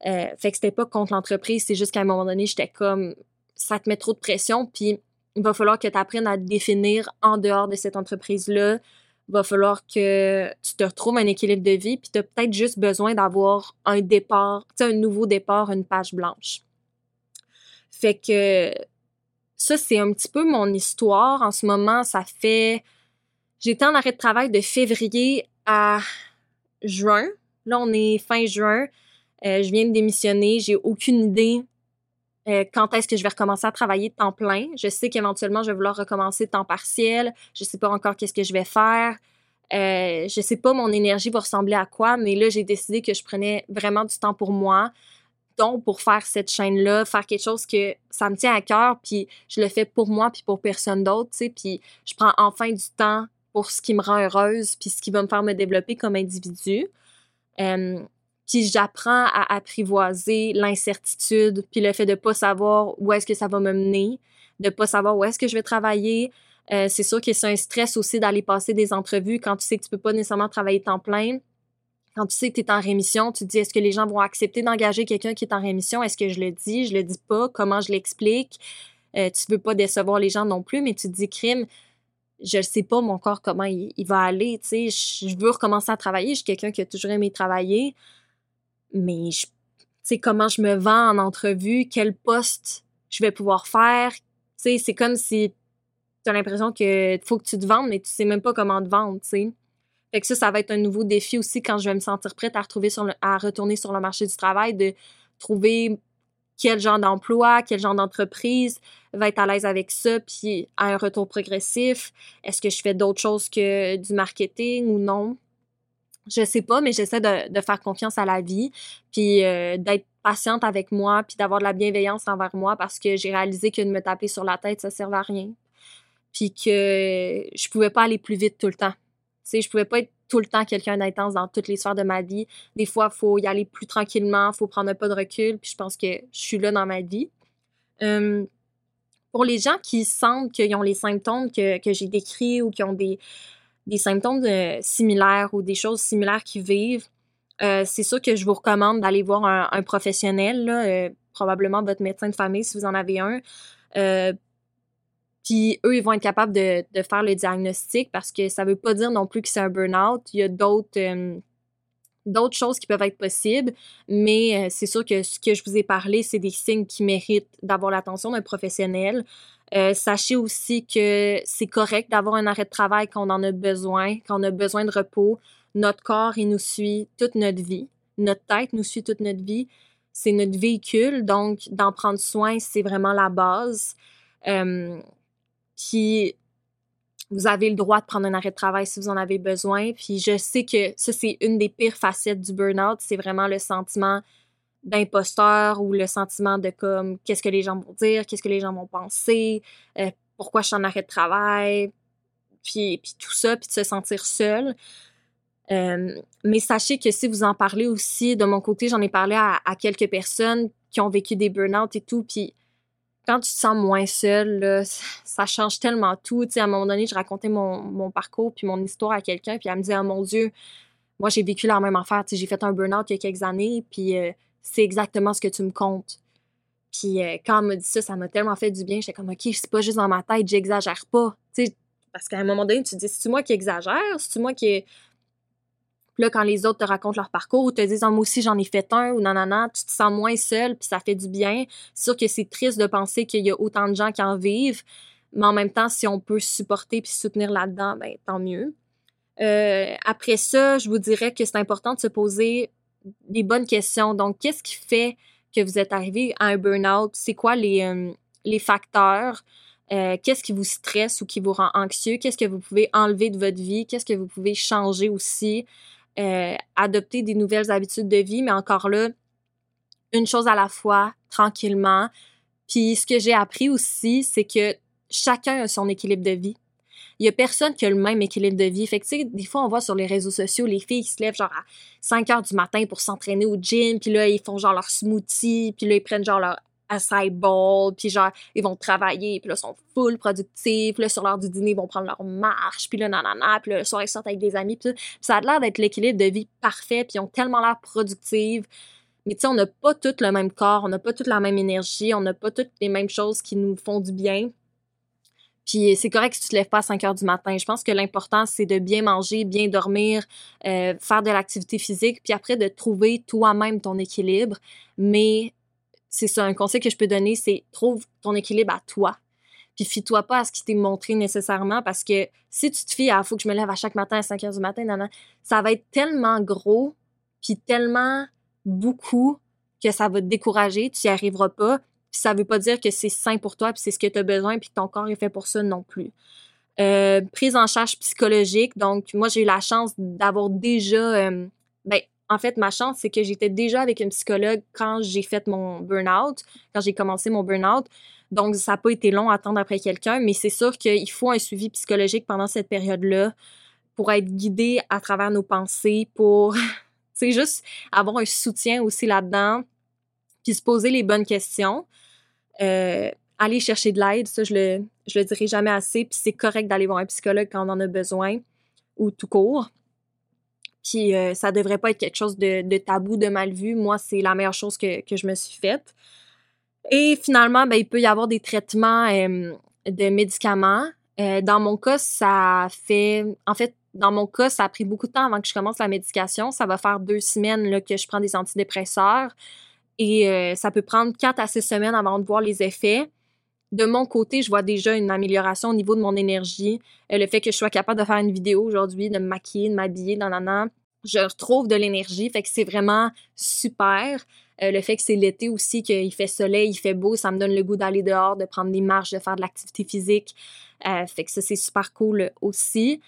Euh, fait que c'était pas contre l'entreprise, c'est juste qu'à un moment donné, j'étais comme, ça te met trop de pression, puis il va falloir que tu apprennes à te définir en dehors de cette entreprise-là. Il va falloir que tu te retrouves un équilibre de vie, puis tu as peut-être juste besoin d'avoir un départ, tu sais, un nouveau départ, une page blanche. Fait que ça, c'est un petit peu mon histoire. En ce moment, ça fait. J'étais en arrêt de travail de février à juin. Là, on est fin juin. Euh, je viens de démissionner. J'ai aucune idée euh, quand est-ce que je vais recommencer à travailler temps plein? Je sais qu'éventuellement, je vais vouloir recommencer temps partiel. Je sais pas encore qu'est-ce que je vais faire. Euh, je sais pas mon énergie va ressembler à quoi, mais là, j'ai décidé que je prenais vraiment du temps pour moi. Donc, pour faire cette chaîne-là, faire quelque chose que ça me tient à cœur, puis je le fais pour moi, puis pour personne d'autre, tu sais, puis je prends enfin du temps pour ce qui me rend heureuse, puis ce qui va me faire me développer comme individu. Euh, puis j'apprends à apprivoiser l'incertitude, puis le fait de pas savoir où est-ce que ça va me mener, de pas savoir où est-ce que je vais travailler. Euh, c'est sûr que c'est un stress aussi d'aller passer des entrevues quand tu sais que tu peux pas nécessairement travailler temps plein. Quand tu sais que tu es en rémission, tu te dis est-ce que les gens vont accepter d'engager quelqu'un qui est en rémission? Est-ce que je le dis? Je le dis pas? Comment je l'explique? Euh, tu veux pas décevoir les gens non plus, mais tu te dis crime, je ne sais pas mon corps comment il, va aller, tu sais, je veux recommencer à travailler, je suis quelqu'un qui a toujours aimé travailler, mais tu sais, comment je me vends en entrevue, quel poste je vais pouvoir faire, c'est comme si tu as l'impression que faut que tu te vendes, mais tu sais même pas comment te vendre, tu sais. Fait que ça, ça va être un nouveau défi aussi quand je vais me sentir prête à à retourner sur le marché du travail, de trouver quel genre d'emploi, quel genre d'entreprise va être à l'aise avec ça, puis à un retour progressif. Est-ce que je fais d'autres choses que du marketing ou non? Je sais pas, mais j'essaie de, faire confiance à la vie, puis euh, d'être patiente avec moi, puis d'avoir de la bienveillance envers moi parce que j'ai réalisé que de me taper sur la tête, ça servait à rien. Puis que je pouvais pas aller plus vite tout le temps. Tu sais, je pouvais pas être tout le temps quelqu'un d'intense dans toutes les sphères de ma vie. Des fois, il faut y aller plus tranquillement, il faut prendre un peu de recul, puis je pense que je suis là dans ma vie. pour les gens qui sentent qu'ils ont les symptômes que, j'ai décrits ou qui ont des, des symptômes euh, similaires ou des choses similaires qui vivent, euh, c'est sûr que je vous recommande d'aller voir un, professionnel, euh, probablement votre médecin de famille si vous en avez un, puis eux, ils vont être capables de, faire le diagnostic parce que ça veut pas dire non plus que c'est un burn-out. Il y a d'autres euh, d'autres choses qui peuvent être possibles, mais euh, c'est sûr que ce que je vous ai parlé, c'est des signes qui méritent d'avoir l'attention d'un professionnel. Euh, sachez aussi que c'est correct d'avoir un arrêt de travail quand on en a besoin, quand on a besoin de repos. Notre corps, il nous suit toute notre vie. Notre tête nous suit toute notre vie. C'est notre véhicule, donc d'en prendre soin, c'est vraiment la base. Euh, puis vous avez le droit de prendre un arrêt de travail si vous en avez besoin. Puis je sais que ça, c'est une des pires facettes du burn-out. C'est vraiment le sentiment d'imposteur ou le sentiment de comme qu'est-ce que les gens vont dire, qu'est-ce que les gens vont penser, euh, pourquoi je suis en arrêt de travail, puis, puis tout ça, puis de se sentir seul. Euh, mais sachez que si vous en parlez aussi, de mon côté, j'en ai parlé à, quelques personnes qui ont vécu des burn-out et tout, puis quand tu te sens moins seul, ça change tellement tout. à un moment donné, je racontais mon, parcours puis mon histoire à quelqu'un, puis elle me dit « Oh mon Dieu, moi, j'ai vécu la même affaire. j'ai fait un burn-out il y a quelques années, puis euh, c'est exactement ce que tu me comptes. Puis euh, quand elle m'a dit ça, ça m'a tellement fait du bien. J'étais comme, OK, c'est pas juste dans ma tête, j'exagère pas. parce qu'à un moment donné, tu te dis, c'est-tu moi qui exagère? C'est-tu moi qui, puis là, quand les autres te racontent leur parcours ou te disent, ah, moi aussi, j'en ai fait un ou non, tu te sens moins seul, puis ça fait du bien. C'est sûr que c'est triste de penser qu'il y a autant de gens qui en vivent, mais en même temps, si on peut supporter puis soutenir là-dedans, ben, tant mieux. Euh, après ça, je vous dirais que c'est important de se poser des bonnes questions. Donc, qu'est-ce qui fait que vous êtes arrivé à un burn-out? C'est quoi les, euh, les facteurs? Euh, qu'est-ce qui vous stresse ou qui vous rend anxieux? Qu'est-ce que vous pouvez enlever de votre vie? Qu'est-ce que vous pouvez changer aussi? Euh, adopter des nouvelles habitudes de vie, mais encore là, une chose à la fois, tranquillement. Puis ce que j'ai appris aussi, c'est que chacun a son équilibre de vie. Il y a personne qui a le même équilibre de vie. Fait que, tu sais, des fois, on voit sur les réseaux sociaux, les filles qui se lèvent genre à 5 heures du matin pour s'entraîner au gym, puis là, ils font genre leur smoothie, puis là, ils prennent genre leur acai bowl, puis genre, ils vont travailler, puis là, ils sont full productifs, là, sur l'heure du dîner, ils vont prendre leur marche, puis là, nanana, puis là, le soir, ils sortent avec des amis, puis ça a l'air d'être l'équilibre de vie parfait, puis ils ont tellement l'air productifs. Mais tu sais, on n'a pas tous le même corps, on n'a pas toute la même énergie, on n'a pas toutes les mêmes choses qui nous font du bien. Puis c'est correct si tu te lèves pas à 5 heures du matin. Je pense que l'important, c'est de bien manger, bien dormir, euh, faire de l'activité physique, puis après de trouver toi-même ton équilibre. Mais c'est ça, un conseil que je peux donner, c'est trouve ton équilibre à toi. Puis fie-toi pas à ce qui t'est montré nécessairement parce que si tu te fies à faut que je me lève à chaque matin à 5 heures du matin, ça va être tellement gros puis tellement beaucoup que ça va te décourager, tu n'y arriveras pas. Puis ça veut pas dire que c'est sain pour toi puis c'est ce que tu as besoin puis que ton corps est fait pour ça non plus. Euh, prise en charge psychologique. Donc, moi, j'ai eu la chance d'avoir déjà, euh, ben, en fait, ma chance, c'est que j'étais déjà avec une psychologue quand j'ai fait mon burn-out, quand j'ai commencé mon burn-out. Donc, ça n'a pas été long à attendre après quelqu'un, mais c'est sûr qu'il faut un suivi psychologique pendant cette période-là pour être guidé à travers nos pensées, pour C'est juste avoir un soutien aussi là-dedans, puis se poser les bonnes questions. Euh, aller chercher de l'aide, ça, je le, le dirai jamais assez, puis c'est correct d'aller voir un psychologue quand on en a besoin, ou tout court. Puis euh, ça devrait pas être quelque chose de, tabou, de mal vu. Moi, c'est la meilleure chose que, que, je me suis faite. Et finalement, ben, il peut y avoir des traitements euh, de médicaments. Euh, dans mon cas, ça fait... En fait, dans mon cas, ça a pris beaucoup de temps avant que je commence la médication. Ça va faire deux semaines là, que je prends des antidépresseurs. Et euh, ça peut prendre quatre à six semaines avant de voir les effets. De mon côté, je vois déjà une amélioration au niveau de mon énergie. Euh, le fait que je sois capable de faire une vidéo aujourd'hui, de me maquiller, de m'habiller, dans an, je retrouve de l'énergie. Fait que c'est vraiment super. Euh, le fait que c'est l'été aussi, qu'il fait soleil, il fait beau, ça me donne le goût d'aller dehors, de prendre des marches, de faire de l'activité physique. fait que ça, c'est super cool aussi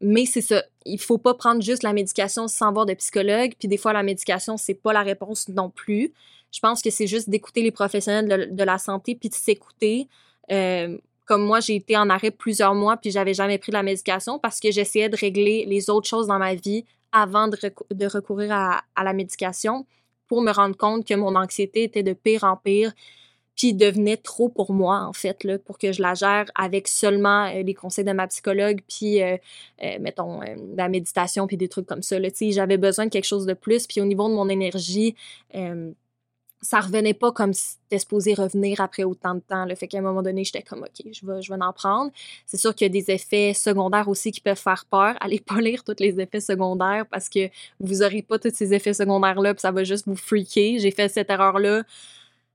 mais c'est ça, il faut pas prendre juste la médication sans voir de psychologue, puis des fois la médication c'est pas la réponse non plus. Je pense que c'est juste d'écouter les professionnels de, la santé puis de s'écouter. Euh, comme moi, j'ai été en arrêt plusieurs mois puis j'avais jamais pris de la médication parce que j'essayais de régler les autres choses dans ma vie avant de, recourir à, la médication pour me rendre compte que mon anxiété était de pire en pire puis devenait trop pour moi, en fait, là, pour que je la gère avec seulement euh, les conseils de ma psychologue, puis, euh, mettons, la méditation, puis des trucs comme ça. J'avais besoin de quelque chose de plus, puis au niveau de mon énergie, ça revenait pas comme c'était supposé revenir après autant de temps. Le fait qu'à un moment donné, j'étais comme, OK, je vais, je vais en prendre. C'est sûr qu'il y a des effets secondaires aussi qui peuvent faire peur. Allez pas lire tous les effets secondaires parce que vous aurez pas tous ces effets secondaires-là, puis ça va juste vous freaker. J'ai fait cette erreur-là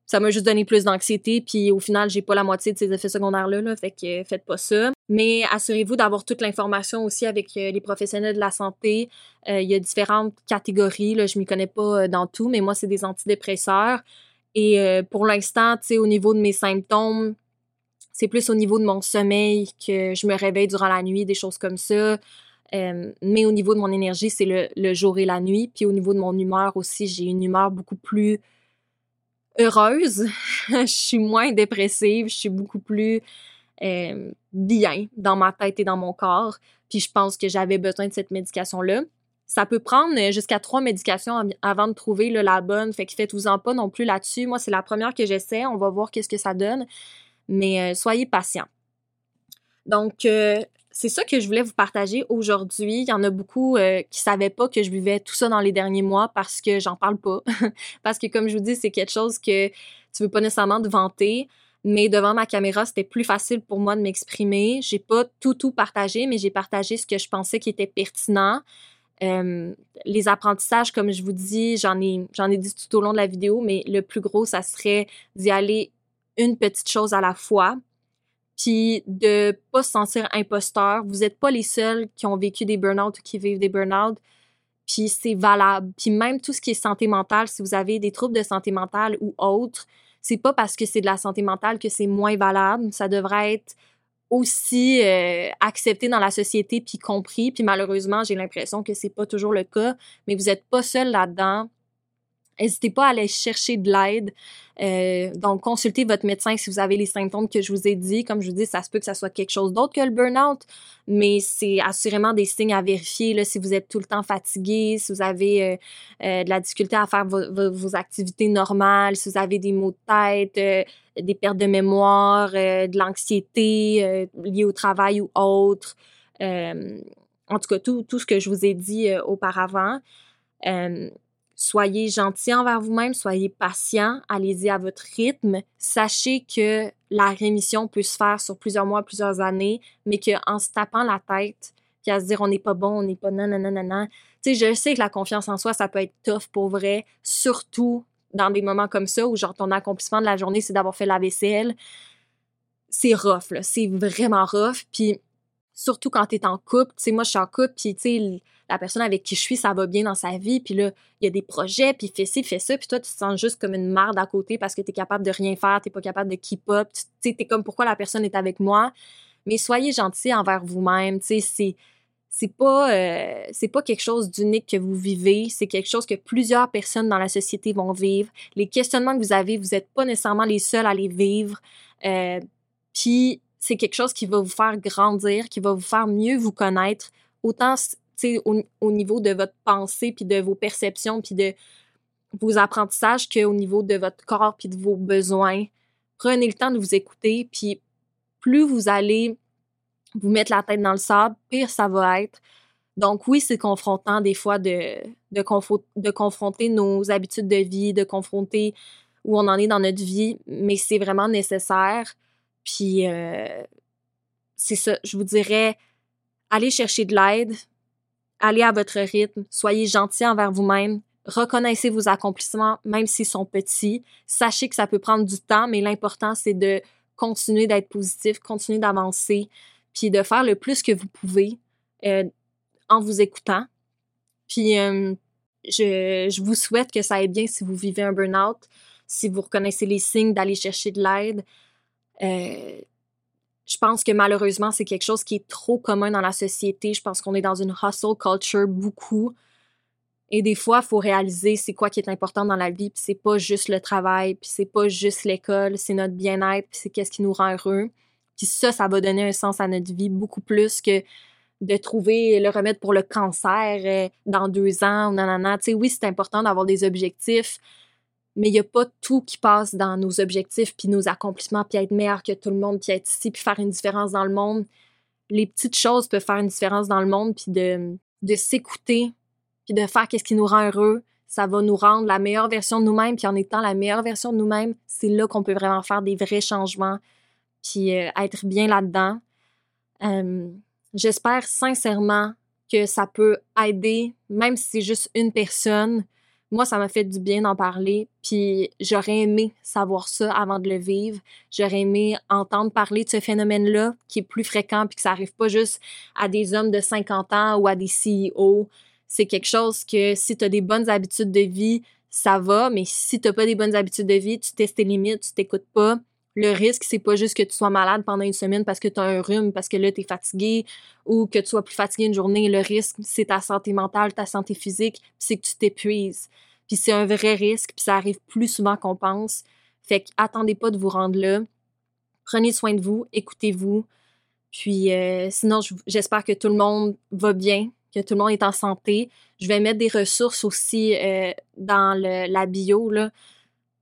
ça m'a juste donné plus d'anxiété, puis au final, j'ai pas la moitié de ces effets secondaires-là, là, fait que euh, faites pas ça. Mais assurez-vous d'avoir toute l'information aussi avec euh, les professionnels de la santé. Euh, il y a différentes catégories, là, je m'y connais pas dans tout, mais moi, c'est des antidépresseurs. Et pour l'instant, tu sais, au niveau de mes symptômes, c'est plus au niveau de mon sommeil que je me réveille durant la nuit, des choses comme ça. mais au niveau de mon énergie, c'est le, le, jour et la nuit. Puis au niveau de mon humeur aussi, j'ai une humeur beaucoup plus heureuse, je suis moins dépressive, je suis beaucoup plus euh, bien dans ma tête et dans mon corps. Puis je pense que j'avais besoin de cette médication-là. Ça peut prendre jusqu'à trois médications avant de trouver la bonne. Fait que faites-vous-en pas non plus là-dessus. Moi, c'est la première que j'essaie. On va voir qu'est-ce que ça donne. Mais euh, soyez patient. Donc, euh, c'est ça que je voulais vous partager aujourd'hui. Il y en a beaucoup euh, qui savaient pas que je vivais tout ça dans les derniers mois parce que j'en parle pas. parce que comme je vous dis, c'est quelque chose que tu veux pas nécessairement te vanter. Mais devant ma caméra, c'était plus facile pour moi de m'exprimer. J'ai pas tout tout partagé, mais j'ai partagé ce que je pensais qui était pertinent. Euh, les apprentissages, comme je vous dis, j'en ai, j'en ai dit tout au long de la vidéo, mais le plus gros, ça serait d'y aller une petite chose à la fois, puis de pas se sentir imposteur. Vous n'êtes pas les seuls qui ont vécu des burn-out ou qui vivent des burn-out. Puis c'est valable. Puis même tout ce qui est santé mentale, si vous avez des troubles de santé mentale ou autres, c'est pas parce que c'est de la santé mentale que c'est moins valable. Ça devrait être aussi euh, accepté dans la société puis compris. Puis malheureusement, j'ai l'impression que c'est pas toujours le cas. Mais vous n'êtes pas seul là-dedans. N'hésitez pas à aller chercher de l'aide. Euh, donc, consultez votre médecin si vous avez les symptômes que je vous ai dit. Comme je vous dis, ça se peut que ça soit quelque chose d'autre que le burn-out, mais c'est assurément des signes à vérifier. Là, si vous êtes tout le temps fatigué, si vous avez euh, euh, de la difficulté à faire vos, activités normales, si vous avez des maux de tête, des pertes de mémoire, de l'anxiété liée au travail ou autre. en tout cas, tout, tout ce que je vous ai dit auparavant. Soyez gentil envers vous-même, soyez patient, allez-y à votre rythme. Sachez que la rémission peut se faire sur plusieurs mois, plusieurs années, mais qu'en se tapant la tête, puis à se dire on n'est pas bon, on n'est pas non. Tu sais, je sais que la confiance en soi, ça peut être tough pour vrai, surtout dans des moments comme ça où genre ton accomplissement de la journée, c'est d'avoir fait la vaisselle. C'est rough, là. C'est vraiment rough. Puis surtout quand tu es en couple, tu sais, moi je suis en couple, puis tu sais, la personne avec qui je suis, ça va bien dans sa vie, puis là, il y a des projets, puis fait ci, fait ça, puis toi, tu te sens juste comme une marde à côté parce que tu es capable de rien faire, tu pas capable de keep up, tu sais, tu es comme pourquoi la personne est avec moi? Mais soyez gentil envers vous-même, tu sais, c'est c'est pas euh, pas quelque chose d'unique que vous vivez, c'est quelque chose que plusieurs personnes dans la société vont vivre. Les questionnements que vous avez, vous n'êtes pas nécessairement les seuls à les vivre. Euh, puis c'est quelque chose qui va vous faire grandir, qui va vous faire mieux vous connaître, autant au, au niveau de votre pensée, puis de vos perceptions, puis de vos apprentissages qu'au niveau de votre corps, puis de vos besoins. Prenez le temps de vous écouter, puis plus vous allez vous mettre la tête dans le sable, pire ça va être. Donc oui, c'est confrontant des fois de, de, de confronter nos habitudes de vie, de confronter où on en est dans notre vie, mais c'est vraiment nécessaire. Puis euh, c'est ça, je vous dirais, allez chercher de l'aide, allez à votre rythme, soyez gentil envers vous-même, reconnaissez vos accomplissements, même s'ils sont petits. Sachez que ça peut prendre du temps, mais l'important, c'est de continuer d'être positif, continuer d'avancer, puis de faire le plus que vous pouvez euh, en vous écoutant. Puis euh, je, je, vous souhaite que ça aille bien si vous vivez un burn-out, si vous reconnaissez les signes d'aller chercher de l'aide. Euh, je pense que malheureusement, c'est quelque chose qui est trop commun dans la société. Je pense qu'on est dans une hustle culture beaucoup. Et des fois, il faut réaliser c'est quoi qui est important dans la vie, puis c'est pas juste le travail, puis c'est pas juste l'école, c'est notre bien-être, puis c'est qu'est-ce qui nous rend heureux. Puis ça, ça va donner un sens à notre vie beaucoup plus que de trouver le remède pour le cancer euh, dans deux ans ou nanana. Tu sais, oui, c'est important d'avoir des objectifs, mais il n'y a pas tout qui passe dans nos objectifs, puis nos accomplissements, puis être meilleur que tout le monde, puis être ici, puis faire une différence dans le monde. Les petites choses peuvent faire une différence dans le monde, puis de, s'écouter, puis de faire qu'est-ce qui nous rend heureux, ça va nous rendre la meilleure version de nous-mêmes. Puis en étant la meilleure version de nous-mêmes, c'est là qu'on peut vraiment faire des vrais changements, puis euh, être bien là-dedans. Euh, j'espère sincèrement que ça peut aider, même si c'est juste une personne. Moi, ça m'a fait du bien d'en parler, puis j'aurais aimé savoir ça avant de le vivre. J'aurais aimé entendre parler de ce phénomène-là qui est plus fréquent, puis que ça arrive pas juste à des hommes de 50 ans ou à des CEO c'est quelque chose que si tu as des bonnes habitudes de vie, ça va, mais si tu n'as pas des bonnes habitudes de vie, tu testes tes limites, tu t'écoutes pas, le risque, c'est pas juste que tu sois malade pendant une semaine parce que tu as un rhume, parce que là, tu es fatigué, ou que tu sois plus fatigué une journée. Le risque, c'est ta santé mentale, ta santé physique, c'est que tu t'épuises. Puis c'est un vrai risque, puis ça arrive plus souvent qu'on pense. Fait que attendez pas de vous rendre là. Prenez soin de vous, écoutez-vous. Puis euh, sinon, j'espère que tout le monde va bien, que tout le monde est en santé. Je vais mettre des ressources aussi euh, dans la bio là,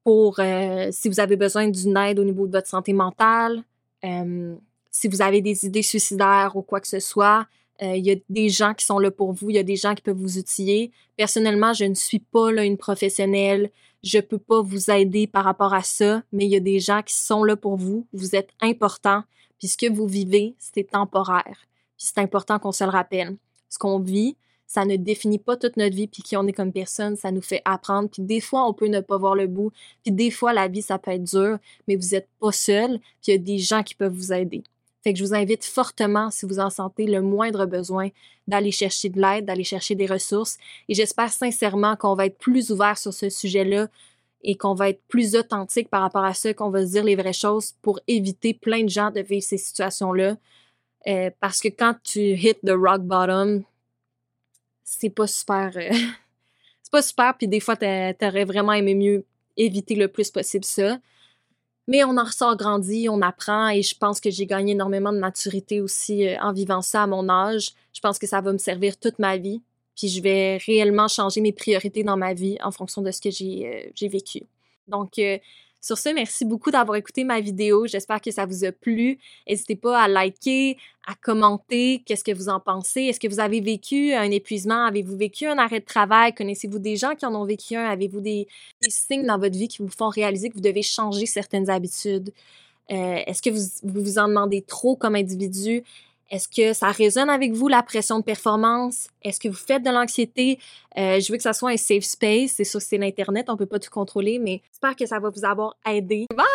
pour euh, si vous avez besoin d'une aide au niveau de votre santé mentale, euh, si vous avez des idées suicidaires ou quoi que ce soit. Il y a des gens qui sont là pour vous, il y a des gens qui peuvent vous outiller. Personnellement, je ne suis pas une professionnelle, je peux pas vous aider par rapport à ça, mais il y a des gens qui sont là pour vous. Vous êtes important, puis ce que vous vivez, c'est temporaire. C'est important qu'on se le rappelle ce qu'on vit, ça ne définit pas toute notre vie puis qui on est comme personne, ça nous fait apprendre. Puis des fois, on peut ne pas voir le bout. Puis des fois, la vie, ça peut être dur, mais vous n'êtes pas seul. Puis il y a des gens qui peuvent vous aider. Fait que je vous invite fortement, si vous en sentez le moindre besoin, d'aller chercher de l'aide, d'aller chercher des ressources. Et j'espère sincèrement qu'on va être plus ouvert sur ce sujet-là et qu'on va être plus authentique par rapport à ça, qu'on va se dire les vraies choses pour éviter plein de gens de vivre ces situations-là. Euh, parce que quand tu hit the rock bottom, c'est pas super. Euh, c'est pas super, puis des fois, t'aurais vraiment aimé mieux éviter le plus possible ça. Mais on en ressort grandi, on apprend et je pense que j'ai gagné énormément de maturité aussi euh, en vivant ça à mon âge. Je pense que ça va me servir toute ma vie. Puis je vais réellement changer mes priorités dans ma vie en fonction de ce que j'ai vécu. Donc, sur ce, merci beaucoup d'avoir écouté ma vidéo. J'espère que ça vous a plu. N'hésitez pas à liker, à commenter qu'est-ce que vous en pensez? Est-ce que vous avez vécu un épuisement? Avez-vous vécu un arrêt de travail? Connaissez-vous des gens qui en ont vécu un? Avez-vous des, signes dans votre vie qui vous font réaliser que vous devez changer certaines habitudes? Euh, est-ce que vous, vous vous en demandez trop comme individu? Est-ce que ça résonne avec vous, la pression de performance? Est-ce que vous faites de l'anxiété? Euh, je veux que ça soit un safe space. C'est sûr c'est l'Internet, on peut pas tout contrôler, mais j'espère que ça va vous avoir aidé. Bye!